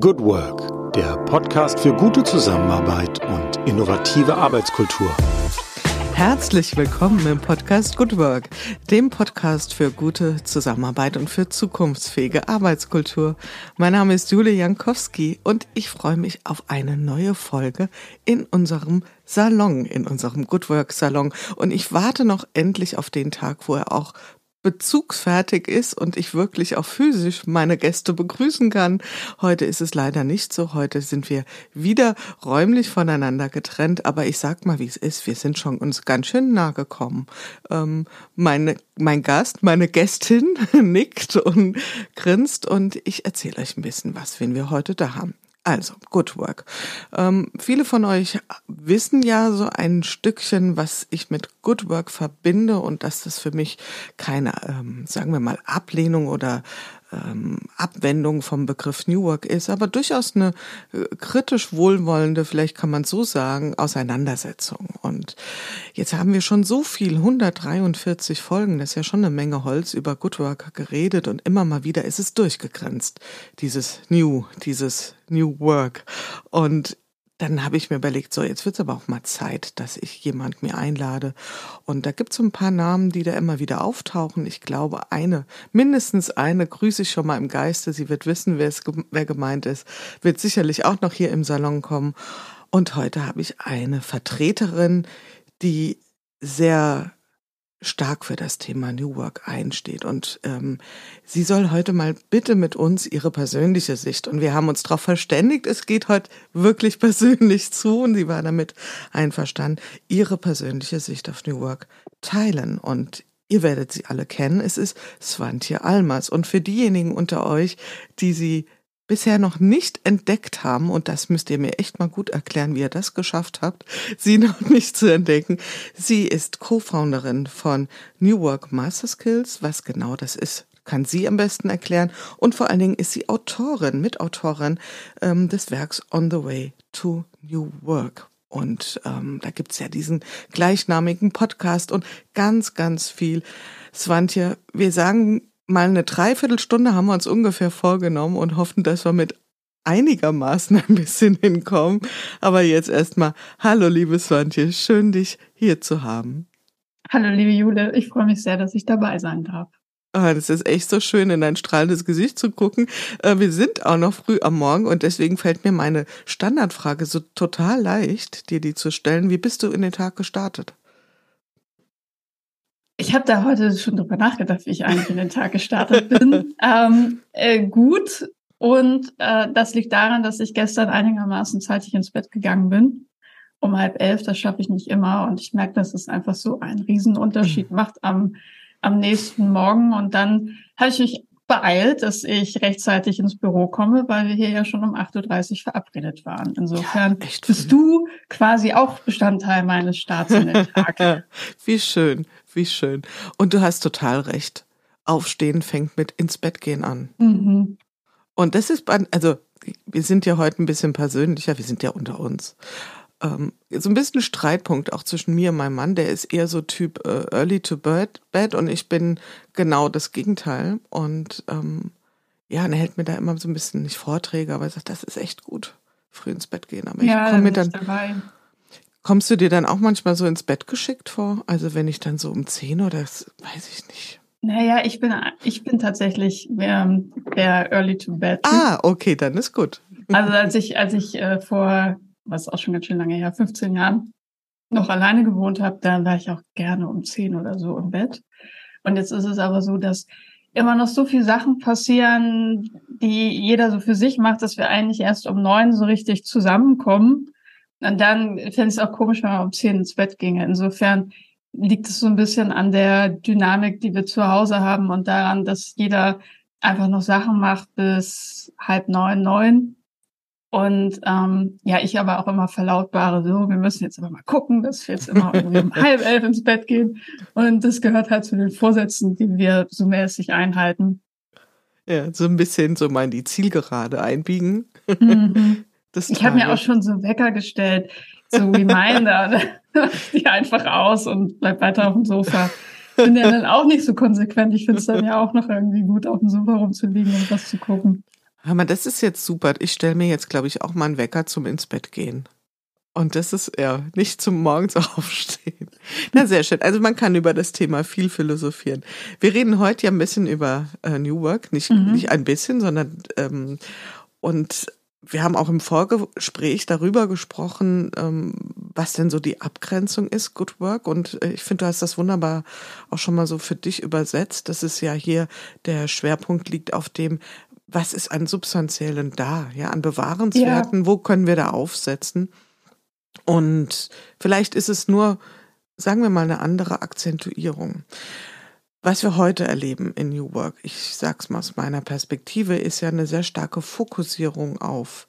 Good Work, der Podcast für gute Zusammenarbeit und innovative Arbeitskultur. Herzlich willkommen im Podcast Good Work, dem Podcast für gute Zusammenarbeit und für zukunftsfähige Arbeitskultur. Mein Name ist Julia Jankowski und ich freue mich auf eine neue Folge in unserem Salon, in unserem Good Work Salon. Und ich warte noch endlich auf den Tag, wo er auch bezugsfertig ist und ich wirklich auch physisch meine Gäste begrüßen kann. Heute ist es leider nicht so. Heute sind wir wieder räumlich voneinander getrennt. Aber ich sag mal, wie es ist. Wir sind schon uns ganz schön nahe gekommen. Ähm, meine, mein Gast, meine Gästin nickt und grinst und ich erzähle euch ein bisschen was, wen wir heute da haben. Also, Good Work. Ähm, viele von euch wissen ja so ein Stückchen, was ich mit Good Work verbinde und dass das für mich keine, ähm, sagen wir mal, Ablehnung oder ähm, Abwendung vom Begriff New Work ist, aber durchaus eine äh, kritisch wohlwollende, vielleicht kann man so sagen, Auseinandersetzung. Und jetzt haben wir schon so viel, 143 Folgen, das ist ja schon eine Menge Holz über Good Work geredet und immer mal wieder ist es durchgegrenzt, dieses New, dieses New Work. Und dann habe ich mir überlegt, so jetzt wird es aber auch mal Zeit, dass ich jemand mir einlade. Und da gibt es so ein paar Namen, die da immer wieder auftauchen. Ich glaube, eine, mindestens eine, grüße ich schon mal im Geiste. Sie wird wissen, wer, es, wer gemeint ist, wird sicherlich auch noch hier im Salon kommen. Und heute habe ich eine Vertreterin, die sehr stark für das Thema New Work einsteht. Und ähm, sie soll heute mal bitte mit uns ihre persönliche Sicht, und wir haben uns darauf verständigt, es geht heute wirklich persönlich zu, und sie war damit einverstanden, ihre persönliche Sicht auf New Work teilen. Und ihr werdet sie alle kennen, es ist Swantje Almers. Und für diejenigen unter euch, die sie bisher noch nicht entdeckt haben, und das müsst ihr mir echt mal gut erklären, wie ihr das geschafft habt, sie noch nicht zu entdecken. Sie ist Co-Founderin von New Work Master Skills. Was genau das ist, kann sie am besten erklären. Und vor allen Dingen ist sie Autorin, Mitautorin ähm, des Werks On the Way to New Work. Und ähm, da gibt's ja diesen gleichnamigen Podcast und ganz, ganz viel. Swantje, wir sagen mal eine Dreiviertelstunde haben wir uns ungefähr vorgenommen und hoffen, dass wir mit einigermaßen ein bisschen hinkommen. Aber jetzt erstmal, hallo liebe Swantje, schön dich hier zu haben. Hallo liebe Jule, ich freue mich sehr, dass ich dabei sein darf. Ah, das ist echt so schön, in dein strahlendes Gesicht zu gucken. Äh, wir sind auch noch früh am Morgen und deswegen fällt mir meine Standardfrage so total leicht, dir die zu stellen. Wie bist du in den Tag gestartet? Ich habe da heute schon drüber nachgedacht, wie ich eigentlich in den Tag gestartet bin. ähm, äh, gut. Und äh, das liegt daran, dass ich gestern einigermaßen zeitig ins Bett gegangen bin. Um halb elf, das schaffe ich nicht immer. Und ich merke, dass es einfach so einen Riesenunterschied macht am, am nächsten Morgen. Und dann habe ich mich beeilt, dass ich rechtzeitig ins Büro komme, weil wir hier ja schon um 8.30 Uhr verabredet waren. Insofern ja, bist du quasi auch Bestandteil meines Starts in den Tag. Wie schön. Wie schön. Und du hast total recht. Aufstehen fängt mit ins Bett gehen an. Mhm. Und das ist, also wir sind ja heute ein bisschen persönlicher, wir sind ja unter uns. Ähm, so ein bisschen Streitpunkt auch zwischen mir und meinem Mann, der ist eher so Typ äh, Early to Bed, Bed und ich bin genau das Gegenteil. Und ähm, ja, und er hält mir da immer so ein bisschen nicht Vorträge, aber er sagt, das ist echt gut, früh ins Bett gehen. Aber ja, ich komme mir dann. Dabei. Kommst du dir dann auch manchmal so ins Bett geschickt vor? Also wenn ich dann so um zehn oder weiß ich nicht. Naja, ich bin, ich bin tatsächlich ähm, der Early to Bed. Ah, okay, dann ist gut. Also als ich, als ich äh, vor, was auch schon ganz schön lange her, 15 Jahren noch alleine gewohnt habe, dann war ich auch gerne um zehn oder so im Bett. Und jetzt ist es aber so, dass immer noch so viele Sachen passieren, die jeder so für sich macht, dass wir eigentlich erst um neun so richtig zusammenkommen. Und dann fände ich es auch komisch, wenn man um zehn ins Bett ginge. Insofern liegt es so ein bisschen an der Dynamik, die wir zu Hause haben und daran, dass jeder einfach noch Sachen macht bis halb neun, neun. Und ähm, ja, ich aber auch immer verlautbare, so, wir müssen jetzt aber mal gucken, dass wir jetzt immer um halb elf ins Bett gehen. Und das gehört halt zu den Vorsätzen, die wir so mäßig einhalten. Ja, so ein bisschen so mal in die Zielgerade einbiegen. Mhm ich habe mir auch schon so Wecker gestellt, so Reminder, die einfach aus und bleib weiter auf dem Sofa. Bin ja dann auch nicht so konsequent. Ich finde es dann ja auch noch irgendwie gut, auf dem Sofa rumzuliegen und was zu gucken. Hör mal, das ist jetzt super. Ich stelle mir jetzt, glaube ich, auch mal einen Wecker zum ins Bett gehen. Und das ist ja nicht zum Morgens aufstehen. Na, sehr schön. Also man kann über das Thema viel philosophieren. Wir reden heute ja ein bisschen über äh, New Work, nicht, mhm. nicht ein bisschen, sondern ähm, und wir haben auch im Vorgespräch darüber gesprochen, ähm, was denn so die Abgrenzung ist, Good Work. Und äh, ich finde, du hast das wunderbar auch schon mal so für dich übersetzt. dass es ja hier der Schwerpunkt liegt auf dem, was ist an Substanziellen da, ja, an Bewahrenswerten, ja. wo können wir da aufsetzen? Und vielleicht ist es nur, sagen wir mal, eine andere Akzentuierung. Was wir heute erleben in New Work, ich sag's mal aus meiner Perspektive, ist ja eine sehr starke Fokussierung auf,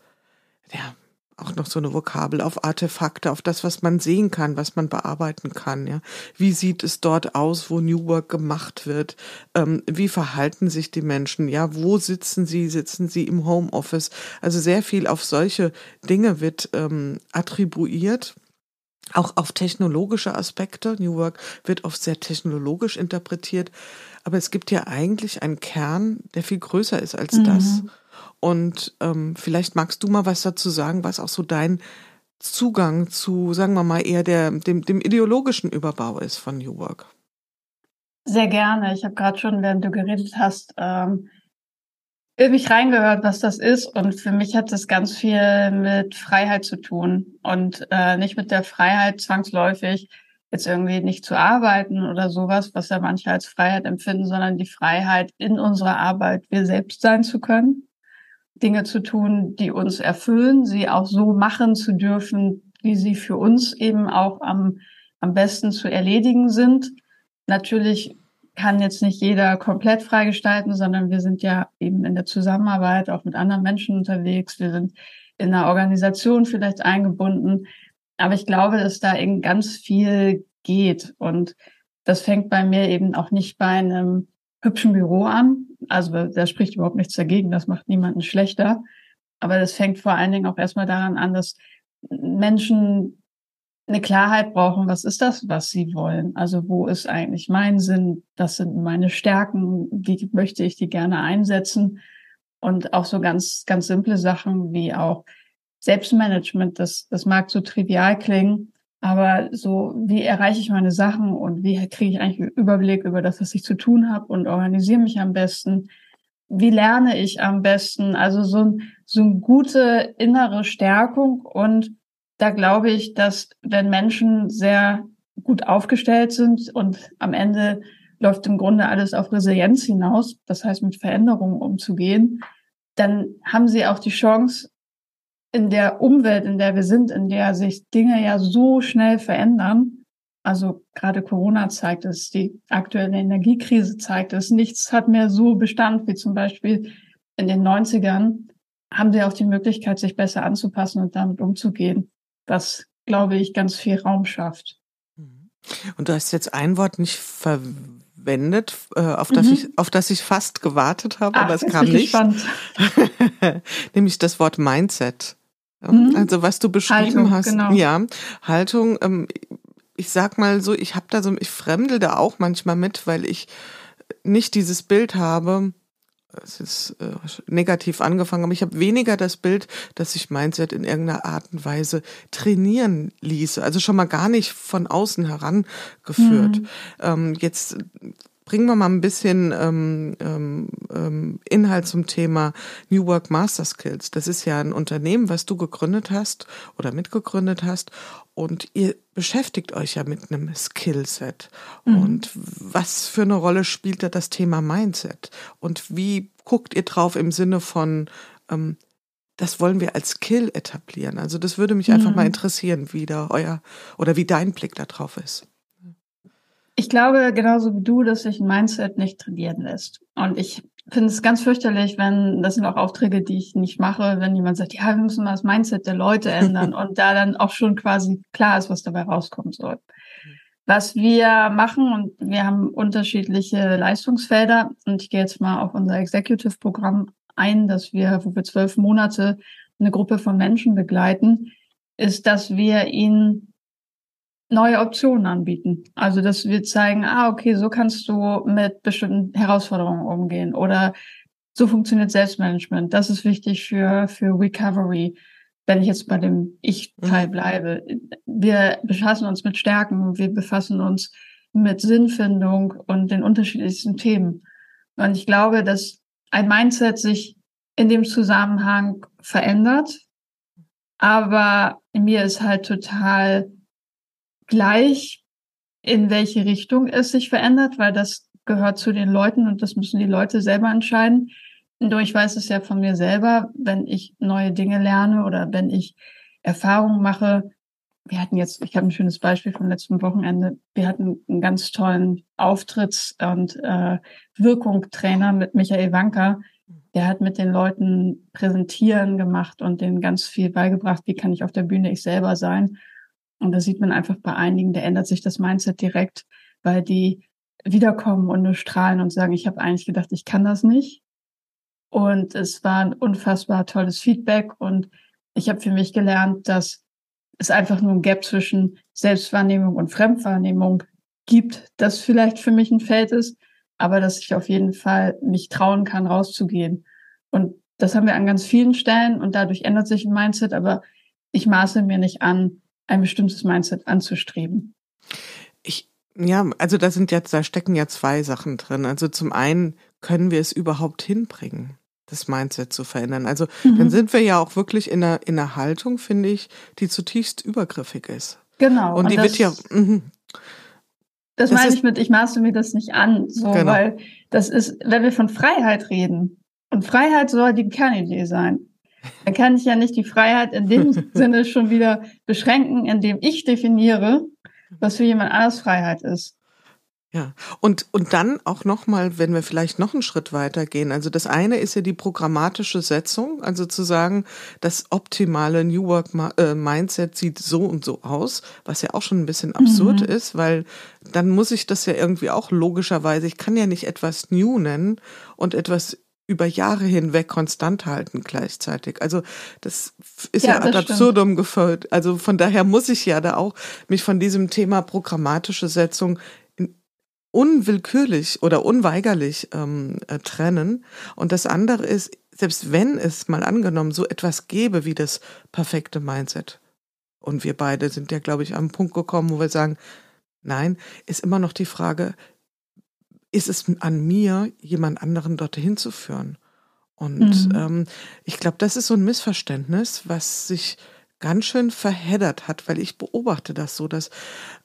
ja, auch noch so eine Vokabel auf Artefakte, auf das, was man sehen kann, was man bearbeiten kann. Ja, wie sieht es dort aus, wo New Work gemacht wird? Ähm, wie verhalten sich die Menschen? Ja, wo sitzen sie? Sitzen sie im Homeoffice? Also sehr viel auf solche Dinge wird ähm, attribuiert auch auf technologische Aspekte. New Work wird oft sehr technologisch interpretiert. Aber es gibt ja eigentlich einen Kern, der viel größer ist als mhm. das. Und ähm, vielleicht magst du mal was dazu sagen, was auch so dein Zugang zu, sagen wir mal, eher der, dem, dem ideologischen Überbau ist von New Work. Sehr gerne. Ich habe gerade schon, während du geredet hast, ähm, mich reingehört, was das ist. Und für mich hat das ganz viel mit Freiheit zu tun und äh, nicht mit der Freiheit zwangsläufig jetzt irgendwie nicht zu arbeiten oder sowas, was ja manche als Freiheit empfinden, sondern die Freiheit in unserer Arbeit wir selbst sein zu können, Dinge zu tun, die uns erfüllen, sie auch so machen zu dürfen, wie sie für uns eben auch am, am besten zu erledigen sind. Natürlich kann jetzt nicht jeder komplett freigestalten, sondern wir sind ja eben in der Zusammenarbeit auch mit anderen Menschen unterwegs. Wir sind in einer Organisation vielleicht eingebunden. Aber ich glaube, dass da eben ganz viel geht. Und das fängt bei mir eben auch nicht bei einem hübschen Büro an. Also da spricht überhaupt nichts dagegen. Das macht niemanden schlechter. Aber das fängt vor allen Dingen auch erstmal daran an, dass Menschen eine Klarheit brauchen, was ist das, was sie wollen? Also wo ist eigentlich mein Sinn? Das sind meine Stärken. Wie möchte ich die gerne einsetzen? Und auch so ganz, ganz simple Sachen wie auch Selbstmanagement. Das, das mag so trivial klingen, aber so, wie erreiche ich meine Sachen und wie kriege ich eigentlich einen Überblick über das, was ich zu tun habe und organisiere mich am besten? Wie lerne ich am besten? Also so, ein, so eine gute innere Stärkung und da glaube ich, dass wenn Menschen sehr gut aufgestellt sind und am Ende läuft im Grunde alles auf Resilienz hinaus, das heißt mit Veränderungen umzugehen, dann haben sie auch die Chance, in der Umwelt, in der wir sind, in der sich Dinge ja so schnell verändern, also gerade Corona zeigt es, die aktuelle Energiekrise zeigt es, nichts hat mehr so Bestand wie zum Beispiel in den 90ern, haben sie auch die Möglichkeit, sich besser anzupassen und damit umzugehen was, glaube ich, ganz viel Raum schafft. Mhm. Und du hast jetzt ein Wort nicht verwendet, äh, auf, das mhm. ich, auf das ich fast gewartet habe, Ach, aber es kam nicht. Nämlich das Wort Mindset. Mhm. Also was du beschrieben Haltung, hast, genau. ja, Haltung. Ähm, ich sag mal so, ich habe da so, ich fremdel da auch manchmal mit, weil ich nicht dieses Bild habe, es ist äh, negativ angefangen, aber ich habe weniger das Bild, dass sich Mindset in irgendeiner Art und Weise trainieren ließe. Also schon mal gar nicht von außen herangeführt. Mhm. Ähm, jetzt bringen wir mal ein bisschen ähm, ähm, ähm, Inhalt zum Thema New Work Master Skills. Das ist ja ein Unternehmen, was du gegründet hast oder mitgegründet hast. Und ihr beschäftigt euch ja mit einem Skillset. Mhm. Und was für eine Rolle spielt da das Thema Mindset? Und wie guckt ihr drauf im Sinne von, ähm, das wollen wir als Skill etablieren? Also das würde mich einfach mhm. mal interessieren, wie da euer oder wie dein Blick da drauf ist. Ich glaube genauso wie du, dass sich ein Mindset nicht trainieren lässt. Und ich finde es ganz fürchterlich, wenn, das sind auch Aufträge, die ich nicht mache, wenn jemand sagt, ja, wir müssen mal das Mindset der Leute ändern und da dann auch schon quasi klar ist, was dabei rauskommen soll. Was wir machen, und wir haben unterschiedliche Leistungsfelder, und ich gehe jetzt mal auf unser Executive-Programm ein, dass wir, wo wir zwölf Monate eine Gruppe von Menschen begleiten, ist, dass wir ihnen neue Optionen anbieten. Also, dass wir zeigen, ah, okay, so kannst du mit bestimmten Herausforderungen umgehen oder so funktioniert Selbstmanagement. Das ist wichtig für, für Recovery. Wenn ich jetzt bei dem Ich-Teil mhm. bleibe. Wir befassen uns mit Stärken, wir befassen uns mit Sinnfindung und den unterschiedlichsten Themen. Und ich glaube, dass ein Mindset sich in dem Zusammenhang verändert. Aber mir ist halt total gleich, in welche Richtung es sich verändert, weil das gehört zu den Leuten und das müssen die Leute selber entscheiden. Nur ich weiß es ja von mir selber, wenn ich neue Dinge lerne oder wenn ich Erfahrungen mache. Wir hatten jetzt, ich habe ein schönes Beispiel vom letzten Wochenende. Wir hatten einen ganz tollen Auftritts- und äh, Wirkungtrainer mit Michael Wanker. Der hat mit den Leuten Präsentieren gemacht und denen ganz viel beigebracht, wie kann ich auf der Bühne ich selber sein. Und da sieht man einfach bei einigen, da ändert sich das Mindset direkt, weil die wiederkommen und nur strahlen und sagen, ich habe eigentlich gedacht, ich kann das nicht. Und es war ein unfassbar tolles Feedback und ich habe für mich gelernt, dass es einfach nur ein Gap zwischen Selbstwahrnehmung und Fremdwahrnehmung gibt, das vielleicht für mich ein Feld ist, aber dass ich auf jeden Fall mich trauen kann, rauszugehen. Und das haben wir an ganz vielen Stellen und dadurch ändert sich ein Mindset, aber ich maße mir nicht an, ein bestimmtes Mindset anzustreben. Ich, ja, also da sind jetzt, da stecken ja zwei Sachen drin. Also zum einen können wir es überhaupt hinbringen, das Mindset zu verändern. Also mhm. dann sind wir ja auch wirklich in einer, in einer Haltung, finde ich, die zutiefst übergriffig ist. Genau. Und die und das, wird ja. Mh. Das, das meine ich mit, ich maße mir das nicht an, so, genau. weil das ist, wenn wir von Freiheit reden, und Freiheit soll die Kernidee sein, dann kann ich ja nicht die Freiheit in dem Sinne schon wieder beschränken, indem ich definiere, was für jemand anders Freiheit ist. Ja, und, und dann auch nochmal, wenn wir vielleicht noch einen Schritt weiter gehen. Also das eine ist ja die programmatische Setzung, also zu sagen, das optimale New Work äh, Mindset sieht so und so aus, was ja auch schon ein bisschen absurd mhm. ist, weil dann muss ich das ja irgendwie auch logischerweise, ich kann ja nicht etwas New nennen und etwas über Jahre hinweg konstant halten gleichzeitig. Also das ist ja, ja ad absurdum gefolgt. Also von daher muss ich ja da auch mich von diesem Thema programmatische Setzung unwillkürlich oder unweigerlich ähm, äh, trennen. Und das andere ist, selbst wenn es mal angenommen so etwas gäbe wie das perfekte Mindset, und wir beide sind ja, glaube ich, am Punkt gekommen, wo wir sagen, nein, ist immer noch die Frage, ist es an mir, jemand anderen dorthin zu führen. Und mhm. ähm, ich glaube, das ist so ein Missverständnis, was sich ganz schön verheddert hat, weil ich beobachte das so, dass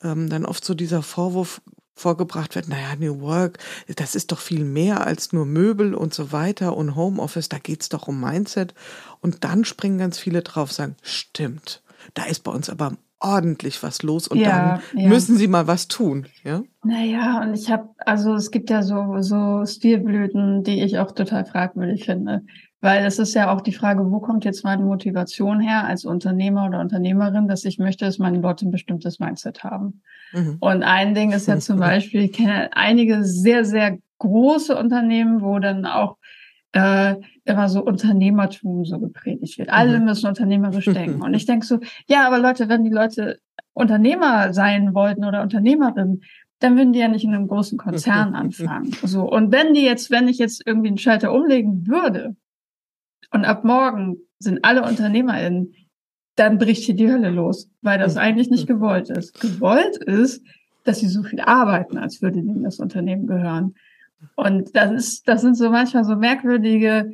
ähm, dann oft so dieser Vorwurf vorgebracht wird, naja, New Work, das ist doch viel mehr als nur Möbel und so weiter und Homeoffice, da geht's doch um Mindset. Und dann springen ganz viele drauf, sagen, stimmt, da ist bei uns aber ordentlich was los und ja, dann ja. müssen sie mal was tun, ja? Naja, und ich habe, also es gibt ja so, so Stilblüten, die ich auch total fragwürdig finde. Weil es ist ja auch die Frage, wo kommt jetzt meine Motivation her als Unternehmer oder Unternehmerin, dass ich möchte, dass meine Leute ein bestimmtes Mindset haben. Mhm. Und ein Ding ist ja zum Beispiel, ich kenne einige sehr, sehr große Unternehmen, wo dann auch äh, immer so Unternehmertum so gepredigt wird. Alle mhm. müssen unternehmerisch denken. Und ich denke so, ja, aber Leute, wenn die Leute Unternehmer sein wollten oder Unternehmerinnen, dann würden die ja nicht in einem großen Konzern anfangen. So. Und wenn die jetzt, wenn ich jetzt irgendwie einen Schalter umlegen würde und ab morgen sind alle UnternehmerInnen, dann bricht hier die Hölle los, weil das eigentlich nicht gewollt ist. Gewollt ist, dass sie so viel arbeiten, als würde ihnen das Unternehmen gehören. Und das ist, das sind so manchmal so merkwürdige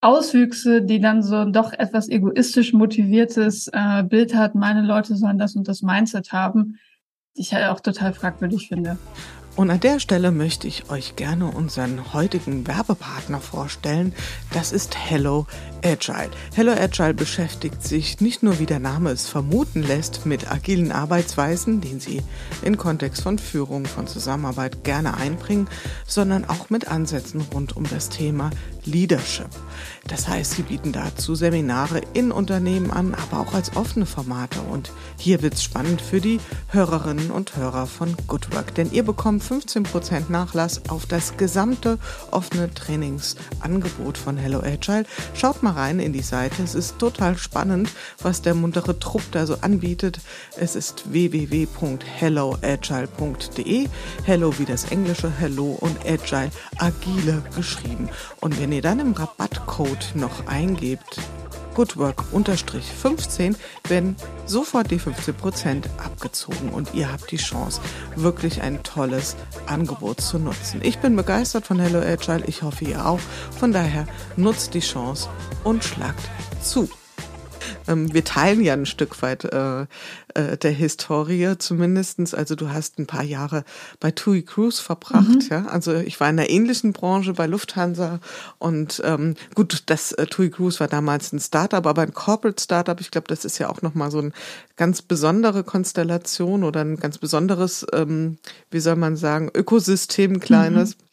Auswüchse, die dann so doch etwas egoistisch motiviertes äh, Bild hat. Meine Leute sollen das und das Mindset haben, die ich halt auch total fragwürdig finde. Und an der Stelle möchte ich euch gerne unseren heutigen Werbepartner vorstellen. Das ist Hello Agile. Hello Agile beschäftigt sich nicht nur, wie der Name es vermuten lässt, mit agilen Arbeitsweisen, den sie in Kontext von Führung, von Zusammenarbeit gerne einbringen, sondern auch mit Ansätzen rund um das Thema Leadership. Das heißt, sie bieten dazu Seminare in Unternehmen an, aber auch als offene Formate. Und hier wird's spannend für die Hörerinnen und Hörer von Good Work, denn ihr bekommt 15% Nachlass auf das gesamte offene Trainingsangebot von Hello Agile. Schaut mal rein in die Seite. Es ist total spannend, was der muntere Trupp da so anbietet. Es ist www.helloagile.de. Hello wie das englische Hello und Agile agile geschrieben. Und wenn ihr dann im Rabattcode noch eingebt, goodwork-15 werden sofort die 15% abgezogen und ihr habt die Chance, wirklich ein tolles Angebot zu nutzen. Ich bin begeistert von Hello Agile, ich hoffe ihr auch. Von daher nutzt die Chance und schlagt zu. Ähm, wir teilen ja ein Stück weit äh, äh, der Historie zumindestens. Also du hast ein paar Jahre bei TUI Cruise verbracht, mhm. ja. Also ich war in einer ähnlichen Branche bei Lufthansa und ähm, gut, das äh, TUI Cruise war damals ein Startup, aber ein Corporate Startup. Ich glaube, das ist ja auch nochmal so eine ganz besondere Konstellation oder ein ganz besonderes, ähm, wie soll man sagen, Ökosystem, kleines. Mhm.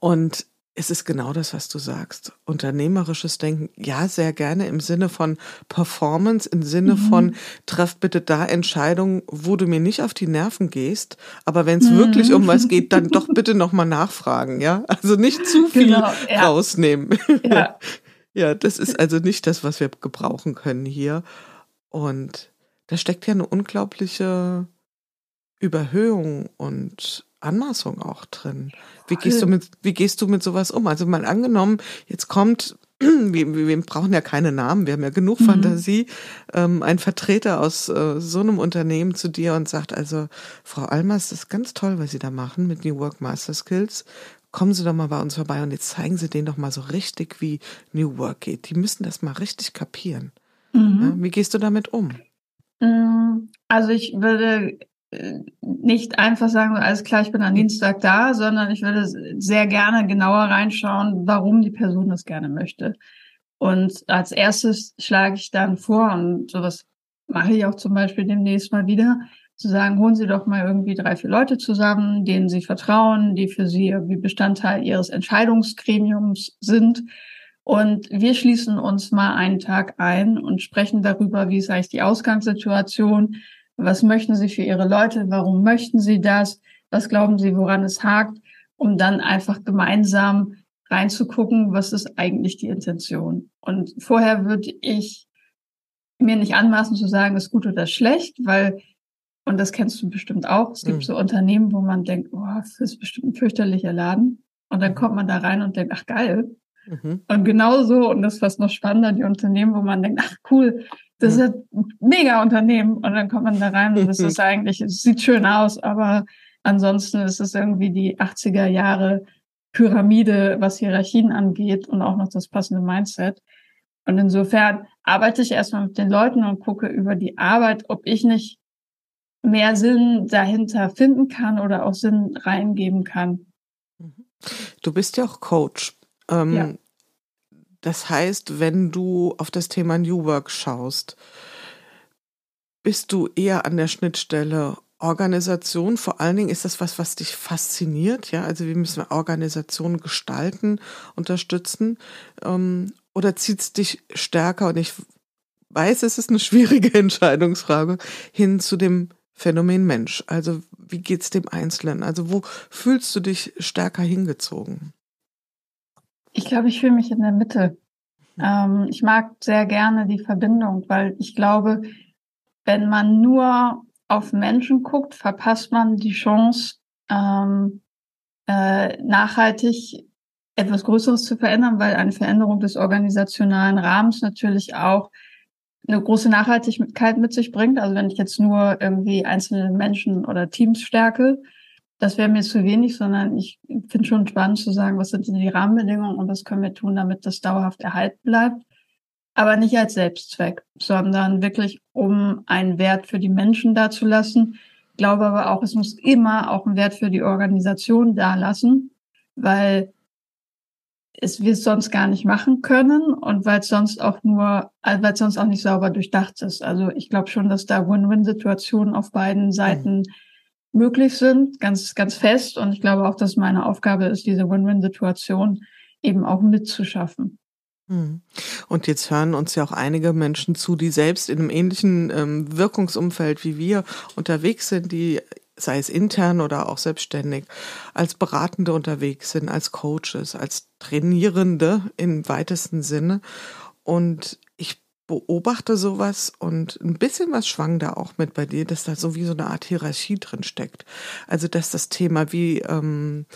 Und es ist genau das, was du sagst. Unternehmerisches Denken, ja, sehr gerne im Sinne von Performance, im Sinne mhm. von treff bitte da Entscheidungen, wo du mir nicht auf die Nerven gehst, aber wenn es mhm. wirklich um was geht, dann doch bitte nochmal nachfragen, ja? Also nicht zu viel genau, ja. rausnehmen. Ja. ja, das ist also nicht das, was wir gebrauchen können hier. Und da steckt ja eine unglaubliche Überhöhung und Anmaßung auch drin. Wie gehst du mit, wie gehst du mit sowas um? Also mal angenommen, jetzt kommt, wir, wir brauchen ja keine Namen, wir haben ja genug mhm. Fantasie, ähm, ein Vertreter aus äh, so einem Unternehmen zu dir und sagt, also Frau Almers, das ist ganz toll, was Sie da machen mit New Work Master Skills. Kommen Sie doch mal bei uns vorbei und jetzt zeigen Sie denen doch mal so richtig, wie New Work geht. Die müssen das mal richtig kapieren. Mhm. Ja, wie gehst du damit um? Mm, also ich würde nicht einfach sagen, alles klar, ich bin am Dienstag da, sondern ich würde sehr gerne genauer reinschauen, warum die Person das gerne möchte. Und als erstes schlage ich dann vor, und sowas mache ich auch zum Beispiel demnächst mal wieder, zu sagen, holen Sie doch mal irgendwie drei, vier Leute zusammen, denen Sie vertrauen, die für Sie irgendwie Bestandteil Ihres Entscheidungsgremiums sind. Und wir schließen uns mal einen Tag ein und sprechen darüber, wie ist eigentlich die Ausgangssituation, was möchten Sie für Ihre Leute? Warum möchten Sie das? Was glauben Sie, woran es hakt? Um dann einfach gemeinsam reinzugucken, was ist eigentlich die Intention? Und vorher würde ich mir nicht anmaßen zu sagen, ist gut oder schlecht, weil, und das kennst du bestimmt auch, es gibt mhm. so Unternehmen, wo man denkt, oh, das ist bestimmt ein fürchterlicher Laden. Und dann kommt man da rein und denkt, ach geil. Mhm. Und genauso, und das ist fast noch spannender, die Unternehmen, wo man denkt, ach cool, das ist ein mega Unternehmen. Und dann kommt man da rein und das ist eigentlich, es sieht schön aus, aber ansonsten ist es irgendwie die 80er Jahre Pyramide, was Hierarchien angeht und auch noch das passende Mindset. Und insofern arbeite ich erstmal mit den Leuten und gucke über die Arbeit, ob ich nicht mehr Sinn dahinter finden kann oder auch Sinn reingeben kann. Du bist ja auch Coach. Ähm, ja. Das heißt, wenn du auf das Thema New Work schaust, bist du eher an der Schnittstelle Organisation. Vor allen Dingen ist das was, was dich fasziniert. Ja, also wie müssen wir Organisationen gestalten, unterstützen? Ähm, oder zieht es dich stärker? Und ich weiß, es ist eine schwierige Entscheidungsfrage hin zu dem Phänomen Mensch. Also wie geht's dem Einzelnen? Also wo fühlst du dich stärker hingezogen? Ich glaube, ich fühle mich in der Mitte. Ähm, ich mag sehr gerne die Verbindung, weil ich glaube, wenn man nur auf Menschen guckt, verpasst man die Chance, ähm, äh, nachhaltig etwas Größeres zu verändern, weil eine Veränderung des organisationalen Rahmens natürlich auch eine große Nachhaltigkeit mit sich bringt. Also wenn ich jetzt nur irgendwie einzelne Menschen oder Teams stärke, das wäre mir zu wenig, sondern ich finde schon spannend zu sagen, was sind denn die Rahmenbedingungen und was können wir tun, damit das dauerhaft erhalten bleibt. Aber nicht als Selbstzweck, sondern wirklich, um einen Wert für die Menschen dazulassen. Ich glaube aber auch, es muss immer auch einen Wert für die Organisation dalassen, weil es wir es sonst gar nicht machen können und weil es sonst auch nur, weil es sonst auch nicht sauber durchdacht ist. Also ich glaube schon, dass da Win-Win-Situationen auf beiden Seiten mhm möglich sind, ganz, ganz fest. Und ich glaube auch, dass meine Aufgabe ist, diese Win-Win-Situation eben auch mitzuschaffen. Hm. Und jetzt hören uns ja auch einige Menschen zu, die selbst in einem ähnlichen ähm, Wirkungsumfeld wie wir unterwegs sind, die sei es intern oder auch selbstständig, als Beratende unterwegs sind, als Coaches, als Trainierende im weitesten Sinne. Und beobachte sowas und ein bisschen was schwang da auch mit bei dir, dass da so wie so eine Art Hierarchie drin steckt. Also dass das Thema wie ähm,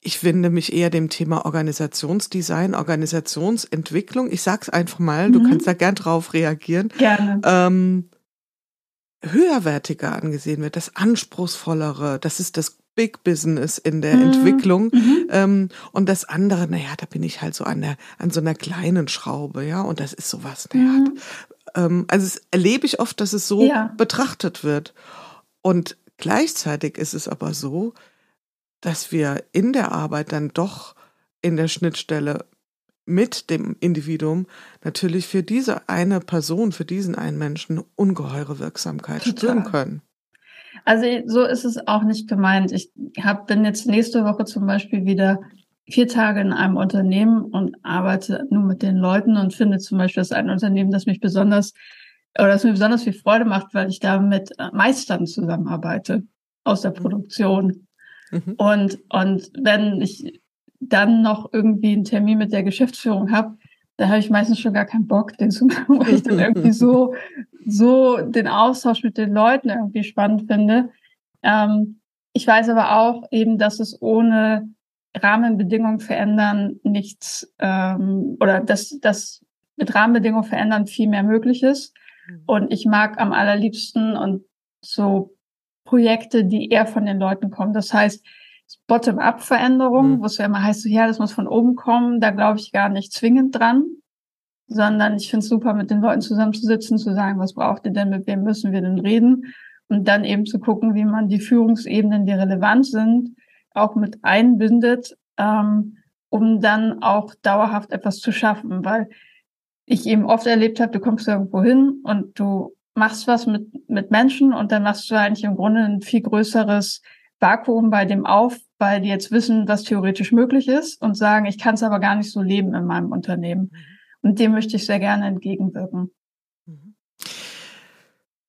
ich wende mich eher dem Thema Organisationsdesign, Organisationsentwicklung. Ich sag's einfach mal, mhm. du kannst da gern drauf reagieren. Gerne. Ähm, höherwertiger angesehen wird, das anspruchsvollere, das ist das Big Business in der mhm. Entwicklung. Mhm. Ähm, und das andere, naja, da bin ich halt so an der, an so einer kleinen Schraube, ja, und das ist sowas, naja. Mhm. Ähm, also erlebe ich oft, dass es so ja. betrachtet wird. Und gleichzeitig ist es aber so, dass wir in der Arbeit dann doch in der Schnittstelle mit dem Individuum natürlich für diese eine Person, für diesen einen Menschen ungeheure Wirksamkeit Total. spüren können. Also so ist es auch nicht gemeint. Ich hab, bin jetzt nächste Woche zum Beispiel wieder vier Tage in einem Unternehmen und arbeite nur mit den Leuten und finde zum Beispiel, das ein Unternehmen, das mich besonders oder das mir besonders viel Freude macht, weil ich da mit Meistern zusammenarbeite aus der mhm. Produktion. Mhm. Und, und wenn ich dann noch irgendwie einen Termin mit der Geschäftsführung habe, da habe ich meistens schon gar keinen Bock, den zu machen, weil ich dann irgendwie so, so den Austausch mit den Leuten irgendwie spannend finde. Ähm, ich weiß aber auch eben, dass es ohne Rahmenbedingungen verändern nichts ähm, oder dass dass mit Rahmenbedingungen verändern viel mehr möglich ist. Mhm. Und ich mag am allerliebsten und so Projekte, die eher von den Leuten kommen. Das heißt, Bottom-up-Veränderung, mhm. wo es ja immer heißt, so, ja, das muss von oben kommen, da glaube ich gar nicht zwingend dran, sondern ich finde es super, mit den Leuten zusammenzusitzen, zu sagen, was braucht ihr denn, mit wem müssen wir denn reden? Und dann eben zu gucken, wie man die Führungsebenen, die relevant sind, auch mit einbindet, ähm, um dann auch dauerhaft etwas zu schaffen, weil ich eben oft erlebt habe, du kommst irgendwo hin und du machst was mit, mit Menschen und dann machst du eigentlich im Grunde ein viel größeres Vakuum bei dem auf, weil die jetzt wissen, was theoretisch möglich ist und sagen, ich kann es aber gar nicht so leben in meinem Unternehmen. Mhm. Und dem möchte ich sehr gerne entgegenwirken. Mhm.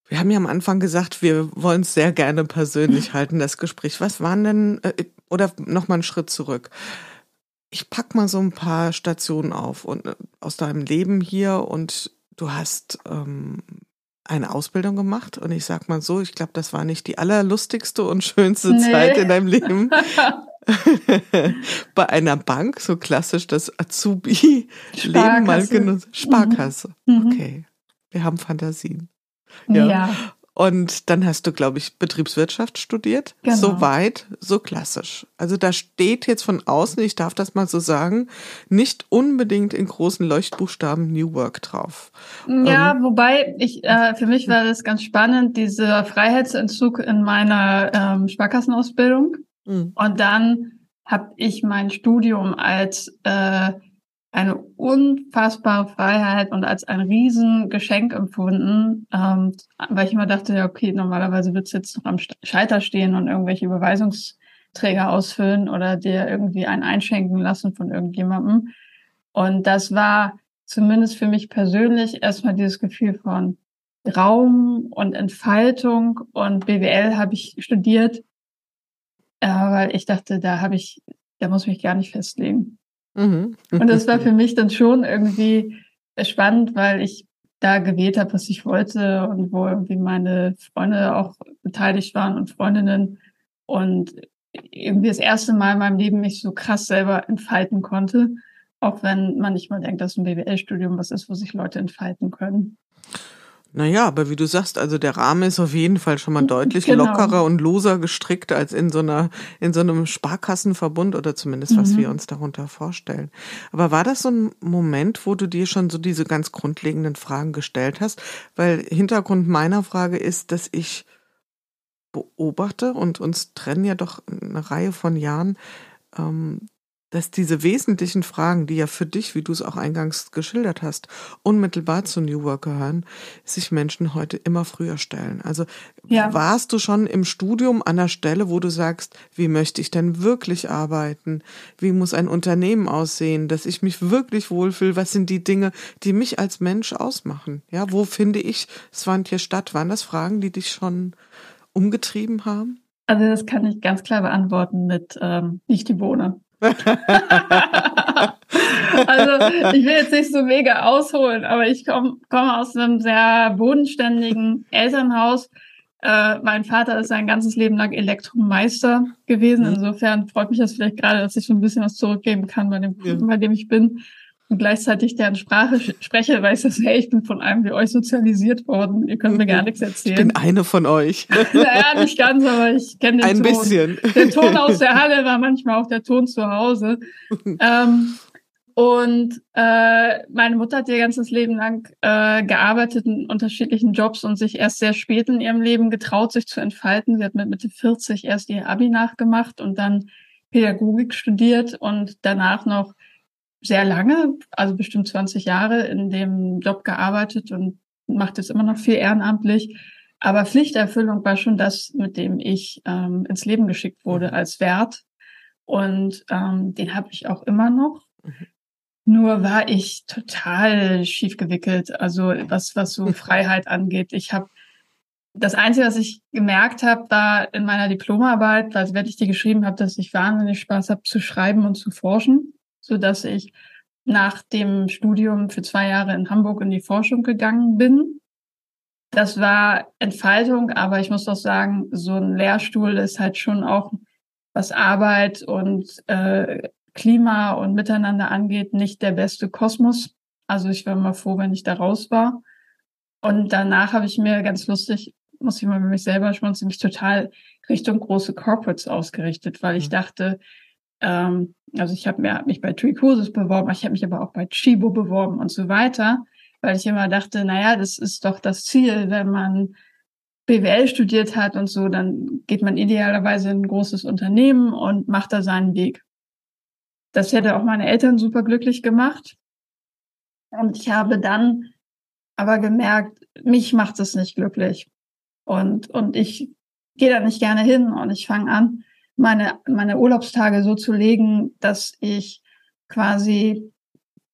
Wir haben ja am Anfang gesagt, wir wollen es sehr gerne persönlich halten, das Gespräch. Was waren denn, äh, oder nochmal einen Schritt zurück. Ich pack mal so ein paar Stationen auf und äh, aus deinem Leben hier und du hast ähm, eine Ausbildung gemacht und ich sag mal so, ich glaube, das war nicht die allerlustigste und schönste nee. Zeit in deinem Leben. Bei einer Bank, so klassisch das Azubi-Leben mal genutzt. Sparkasse. Mhm. Okay. Wir haben Fantasien. Ja. ja. Und dann hast du, glaube ich, Betriebswirtschaft studiert. Genau. So weit, so klassisch. Also da steht jetzt von außen, ich darf das mal so sagen, nicht unbedingt in großen Leuchtbuchstaben New Work drauf. Ja, ähm, wobei ich, äh, für mich war das ganz spannend, dieser Freiheitsentzug in meiner ähm, Sparkassenausbildung. Mhm. Und dann habe ich mein Studium als äh, eine unfassbare Freiheit und als ein Riesengeschenk empfunden, ähm, weil ich immer dachte, ja, okay, normalerweise würdest du jetzt noch am Scheiter stehen und irgendwelche Überweisungsträger ausfüllen oder dir irgendwie einen einschenken lassen von irgendjemandem. Und das war zumindest für mich persönlich erstmal dieses Gefühl von Raum und Entfaltung und BWL habe ich studiert, äh, weil ich dachte, da habe ich, da muss ich mich gar nicht festlegen. Mhm. Und das war für mich dann schon irgendwie spannend, weil ich da gewählt habe, was ich wollte und wo irgendwie meine Freunde auch beteiligt waren und Freundinnen und irgendwie das erste Mal in meinem Leben mich so krass selber entfalten konnte, auch wenn man nicht mal denkt, dass ein BWL-Studium was ist, wo sich Leute entfalten können. Naja, aber wie du sagst, also der Rahmen ist auf jeden Fall schon mal deutlich genau. lockerer und loser gestrickt als in so einer, in so einem Sparkassenverbund oder zumindest, was mhm. wir uns darunter vorstellen. Aber war das so ein Moment, wo du dir schon so diese ganz grundlegenden Fragen gestellt hast? Weil Hintergrund meiner Frage ist, dass ich beobachte und uns trennen ja doch eine Reihe von Jahren, ähm, dass diese wesentlichen Fragen, die ja für dich, wie du es auch eingangs geschildert hast, unmittelbar zu New Work gehören, sich Menschen heute immer früher stellen. Also ja. warst du schon im Studium an der Stelle, wo du sagst, wie möchte ich denn wirklich arbeiten? Wie muss ein Unternehmen aussehen, dass ich mich wirklich wohlfühle? Was sind die Dinge, die mich als Mensch ausmachen? Ja, wo finde ich Swantje statt? Waren das Fragen, die dich schon umgetrieben haben? Also das kann ich ganz klar beantworten mit ähm, nicht die Bohne. Also ich will jetzt nicht so mega ausholen, aber ich komme komm aus einem sehr bodenständigen Elternhaus, Äh, mein Vater ist sein ganzes Leben lang Elektromeister gewesen. Mhm. Insofern freut mich das vielleicht gerade, dass ich so ein bisschen was zurückgeben kann bei dem, ja. bei dem ich bin und gleichzeitig deren Sprache spreche, weiß das, hey, ich bin von einem wie euch sozialisiert worden, ihr könnt mir gar nichts erzählen. Ich bin eine von euch. naja, nicht ganz, aber ich kenne den Ein Ton. bisschen. Der Ton aus der Halle war manchmal auch der Ton zu Hause. ähm, und äh, meine Mutter hat ihr ganzes Leben lang äh, gearbeitet in unterschiedlichen Jobs und sich erst sehr spät in ihrem Leben getraut, sich zu entfalten. Sie hat mit Mitte 40 erst ihr Abi nachgemacht und dann Pädagogik studiert und danach noch sehr lange, also bestimmt 20 Jahre in dem Job gearbeitet und macht jetzt immer noch viel ehrenamtlich. Aber Pflichterfüllung war schon das, mit dem ich ähm, ins Leben geschickt wurde mhm. als Wert. Und ähm, den habe ich auch immer noch. Mhm. Nur war ich total schief gewickelt, also was, was so Freiheit angeht. Ich habe das Einzige, was ich gemerkt habe, war in meiner Diplomarbeit, weil wenn ich die geschrieben habe, dass ich wahnsinnig Spaß habe zu schreiben und zu forschen so dass ich nach dem Studium für zwei Jahre in Hamburg in die Forschung gegangen bin. Das war Entfaltung, aber ich muss doch sagen, so ein Lehrstuhl ist halt schon auch, was Arbeit und äh, Klima und Miteinander angeht, nicht der beste Kosmos. Also ich war mal froh, wenn ich da raus war. Und danach habe ich mir ganz lustig, muss ich mal mit mich selber schmunzeln, mich total Richtung große Corporates ausgerichtet, weil ich mhm. dachte, ähm, also ich habe mich bei Tricosis beworben, ich habe mich aber auch bei Chibo beworben und so weiter, weil ich immer dachte, naja, das ist doch das Ziel, wenn man BWL studiert hat und so, dann geht man idealerweise in ein großes Unternehmen und macht da seinen Weg. Das hätte auch meine Eltern super glücklich gemacht. Und ich habe dann aber gemerkt, mich macht es nicht glücklich. Und, und ich gehe da nicht gerne hin und ich fange an, meine, meine Urlaubstage so zu legen, dass ich quasi,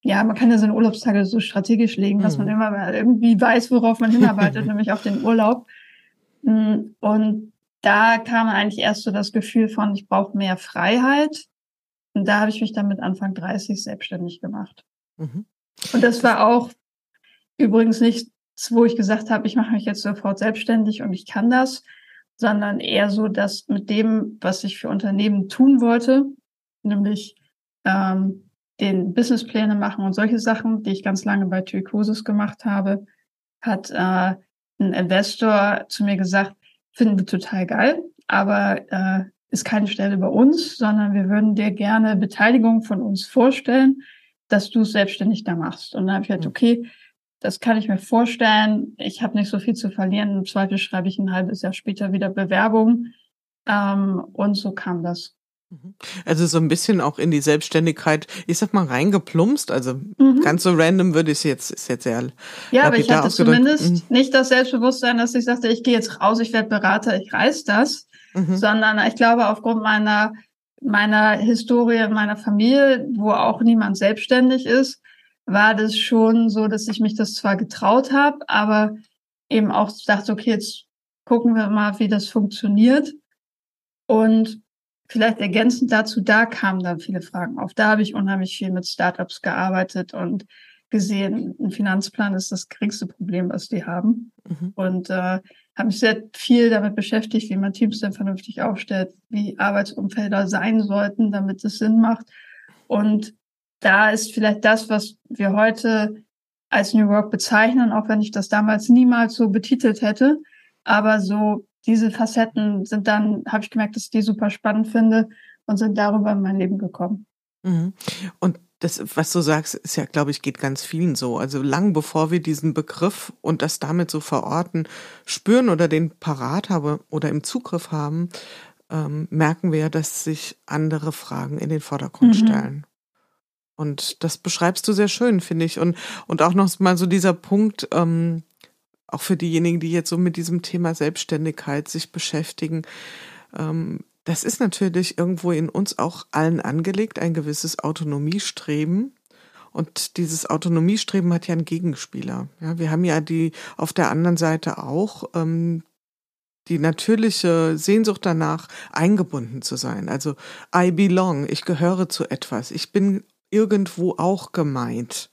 ja, man kann ja seine Urlaubstage so strategisch legen, dass man mhm. immer irgendwie weiß, worauf man hinarbeitet, nämlich auf den Urlaub. Mm, und da kam eigentlich erst so das Gefühl von, ich brauche mehr Freiheit. Und da habe ich mich dann mit Anfang 30 selbstständig gemacht. Mhm. Und das war auch übrigens nichts, wo ich gesagt habe, ich mache mich jetzt sofort selbstständig und ich kann das, sondern eher so, dass mit dem, was ich für Unternehmen tun wollte, nämlich ähm, den Businesspläne machen und solche Sachen, die ich ganz lange bei Tycosis gemacht habe, hat äh, ein Investor zu mir gesagt, finden wir total geil, aber äh, ist keine Stelle bei uns, sondern wir würden dir gerne Beteiligung von uns vorstellen, dass du es selbstständig da machst. Und dann habe ich gesagt, okay, das kann ich mir vorstellen. Ich habe nicht so viel zu verlieren. Im Zweifel schreibe ich ein halbes Jahr später wieder Bewerbung. Ähm, und so kam das. Mhm. Also so ein bisschen auch in die Selbstständigkeit, ich sag mal, reingeplumpst. Also mhm. ganz so random würde ich es jetzt, ist jetzt sehr. Ja, aber ich hatte zumindest mhm. nicht das Selbstbewusstsein, dass ich sagte, ich gehe jetzt raus, ich werde Berater, ich reiß das, mhm. sondern ich glaube, aufgrund meiner, meiner Historie, meiner Familie, wo auch niemand selbstständig ist, war das schon so, dass ich mich das zwar getraut habe, aber eben auch dachte, okay, jetzt gucken wir mal, wie das funktioniert. Und vielleicht ergänzend dazu, da kamen dann viele Fragen auf. Da habe ich unheimlich viel mit Startups gearbeitet und gesehen, ein Finanzplan ist das geringste Problem, was die haben. Mhm. Und äh, habe mich sehr viel damit beschäftigt, wie man Teams denn vernünftig aufstellt, wie Arbeitsumfelder sein sollten, damit es Sinn macht. Und da ist vielleicht das, was wir heute als New Work bezeichnen, auch wenn ich das damals niemals so betitelt hätte. Aber so diese Facetten sind dann, habe ich gemerkt, dass ich die super spannend finde und sind darüber in mein Leben gekommen. Mhm. Und das, was du sagst, ist ja, glaube ich, geht ganz vielen so. Also lang bevor wir diesen Begriff und das damit so verorten, spüren oder den parat haben oder im Zugriff haben, ähm, merken wir, dass sich andere Fragen in den Vordergrund mhm. stellen. Und das beschreibst du sehr schön, finde ich. Und, und auch noch mal so dieser Punkt, ähm, auch für diejenigen, die jetzt so mit diesem Thema Selbstständigkeit sich beschäftigen. Ähm, das ist natürlich irgendwo in uns auch allen angelegt, ein gewisses Autonomiestreben. Und dieses Autonomiestreben hat ja einen Gegenspieler. Ja, wir haben ja die auf der anderen Seite auch ähm, die natürliche Sehnsucht danach, eingebunden zu sein. Also I belong, ich gehöre zu etwas, ich bin irgendwo auch gemeint.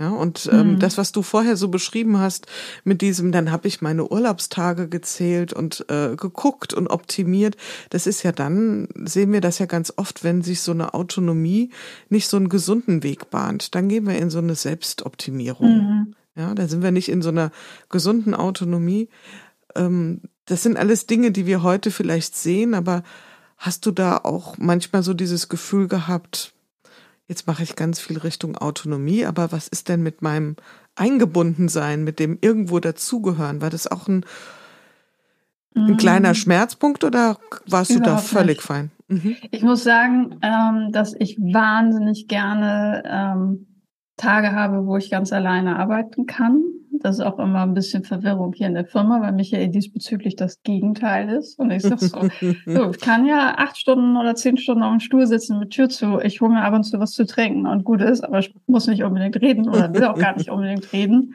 Ja, und ähm, mhm. das, was du vorher so beschrieben hast, mit diesem, dann habe ich meine Urlaubstage gezählt und äh, geguckt und optimiert, das ist ja dann, sehen wir das ja ganz oft, wenn sich so eine Autonomie nicht so einen gesunden Weg bahnt, dann gehen wir in so eine Selbstoptimierung. Mhm. Ja, da sind wir nicht in so einer gesunden Autonomie. Ähm, das sind alles Dinge, die wir heute vielleicht sehen, aber hast du da auch manchmal so dieses Gefühl gehabt, jetzt mache ich ganz viel Richtung Autonomie, aber was ist denn mit meinem Eingebundensein, mit dem irgendwo dazugehören? War das auch ein, ein kleiner mm. Schmerzpunkt oder warst Überhaupt du da völlig nicht. fein? Mhm. Ich muss sagen, ähm, dass ich wahnsinnig gerne ähm, Tage habe, wo ich ganz alleine arbeiten kann. Das ist auch immer ein bisschen Verwirrung hier in der Firma, weil Michael diesbezüglich das Gegenteil ist. Und ich sag so, so, ich kann ja acht Stunden oder zehn Stunden auf dem Stuhl sitzen mit Tür zu. Ich hole mir ab und zu was zu trinken und gut ist, aber ich muss nicht unbedingt reden oder will auch gar nicht unbedingt reden.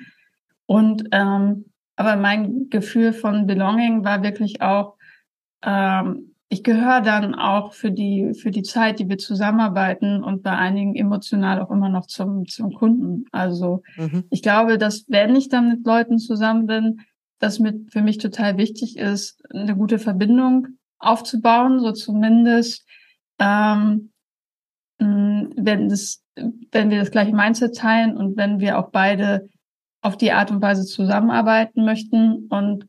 Und ähm, aber mein Gefühl von Belonging war wirklich auch, ähm, ich gehöre dann auch für die, für die Zeit, die wir zusammenarbeiten und bei einigen emotional auch immer noch zum, zum Kunden. Also mhm. ich glaube, dass wenn ich dann mit Leuten zusammen bin, dass mit für mich total wichtig ist, eine gute Verbindung aufzubauen, so zumindest ähm, wenn das, wenn wir das gleiche Mindset teilen und wenn wir auch beide auf die Art und Weise zusammenarbeiten möchten und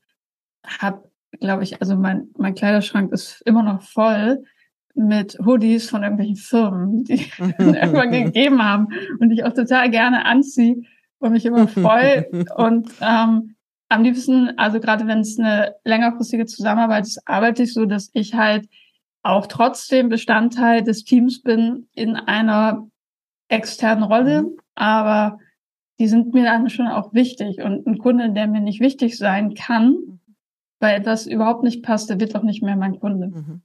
habe glaube ich, also mein, mein Kleiderschrank ist immer noch voll mit Hoodies von irgendwelchen Firmen, die irgendwann gegeben haben und ich auch total gerne anziehe und mich immer freue. und ähm, am liebsten, also gerade wenn es eine längerfristige Zusammenarbeit ist, arbeite ich so, dass ich halt auch trotzdem Bestandteil des Teams bin in einer externen Rolle, mhm. aber die sind mir dann schon auch wichtig. Und ein Kunde, der mir nicht wichtig sein kann, weil das überhaupt nicht passt, der wird auch nicht mehr mein Kunde. Mhm.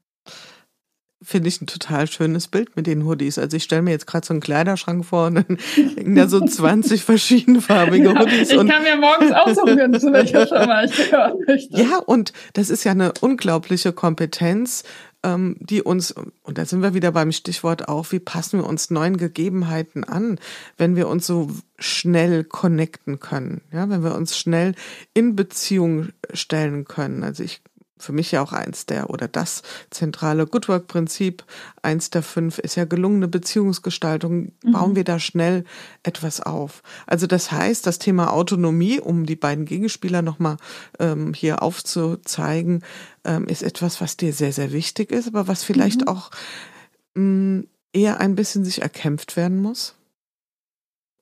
Finde ich ein total schönes Bild mit den Hoodies. Also ich stelle mir jetzt gerade so einen Kleiderschrank vor und dann hängen da so 20 verschiedenfarbige ja, Hoodies. Ich kann mir morgens aussuchen, zu welcher Firma ich gehören möchte. Ja, und das ist ja eine unglaubliche Kompetenz, die uns, und da sind wir wieder beim Stichwort auch, wie passen wir uns neuen Gegebenheiten an, wenn wir uns so schnell connecten können, ja, wenn wir uns schnell in Beziehung stellen können. Also ich für mich ja auch eins der oder das zentrale Good Work Prinzip, eins der fünf ist ja gelungene Beziehungsgestaltung. Bauen mhm. wir da schnell etwas auf. Also das heißt, das Thema Autonomie, um die beiden Gegenspieler nochmal ähm, hier aufzuzeigen, ähm, ist etwas, was dir sehr, sehr wichtig ist, aber was vielleicht mhm. auch mh, mm, eher ein bisschen sich erkämpft werden muss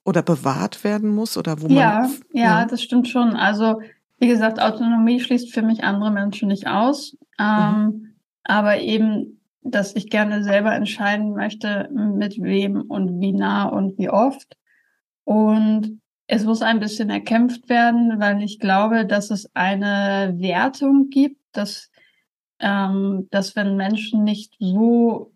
oder bewahrt werden muss oder wo man. Ja, ja, ja, das stimmt schon. Also wie gesagt, Autonomie schließt für mich andere Menschen nicht aus. Ähm, mhm. Aber eben, dass ich gerne selber entscheiden möchte, mit wem und wie nah und wie oft. Und es muss ein bisschen erkämpft werden, weil ich glaube, dass es eine Wertung gibt, dass, ähm, dass wenn Menschen nicht so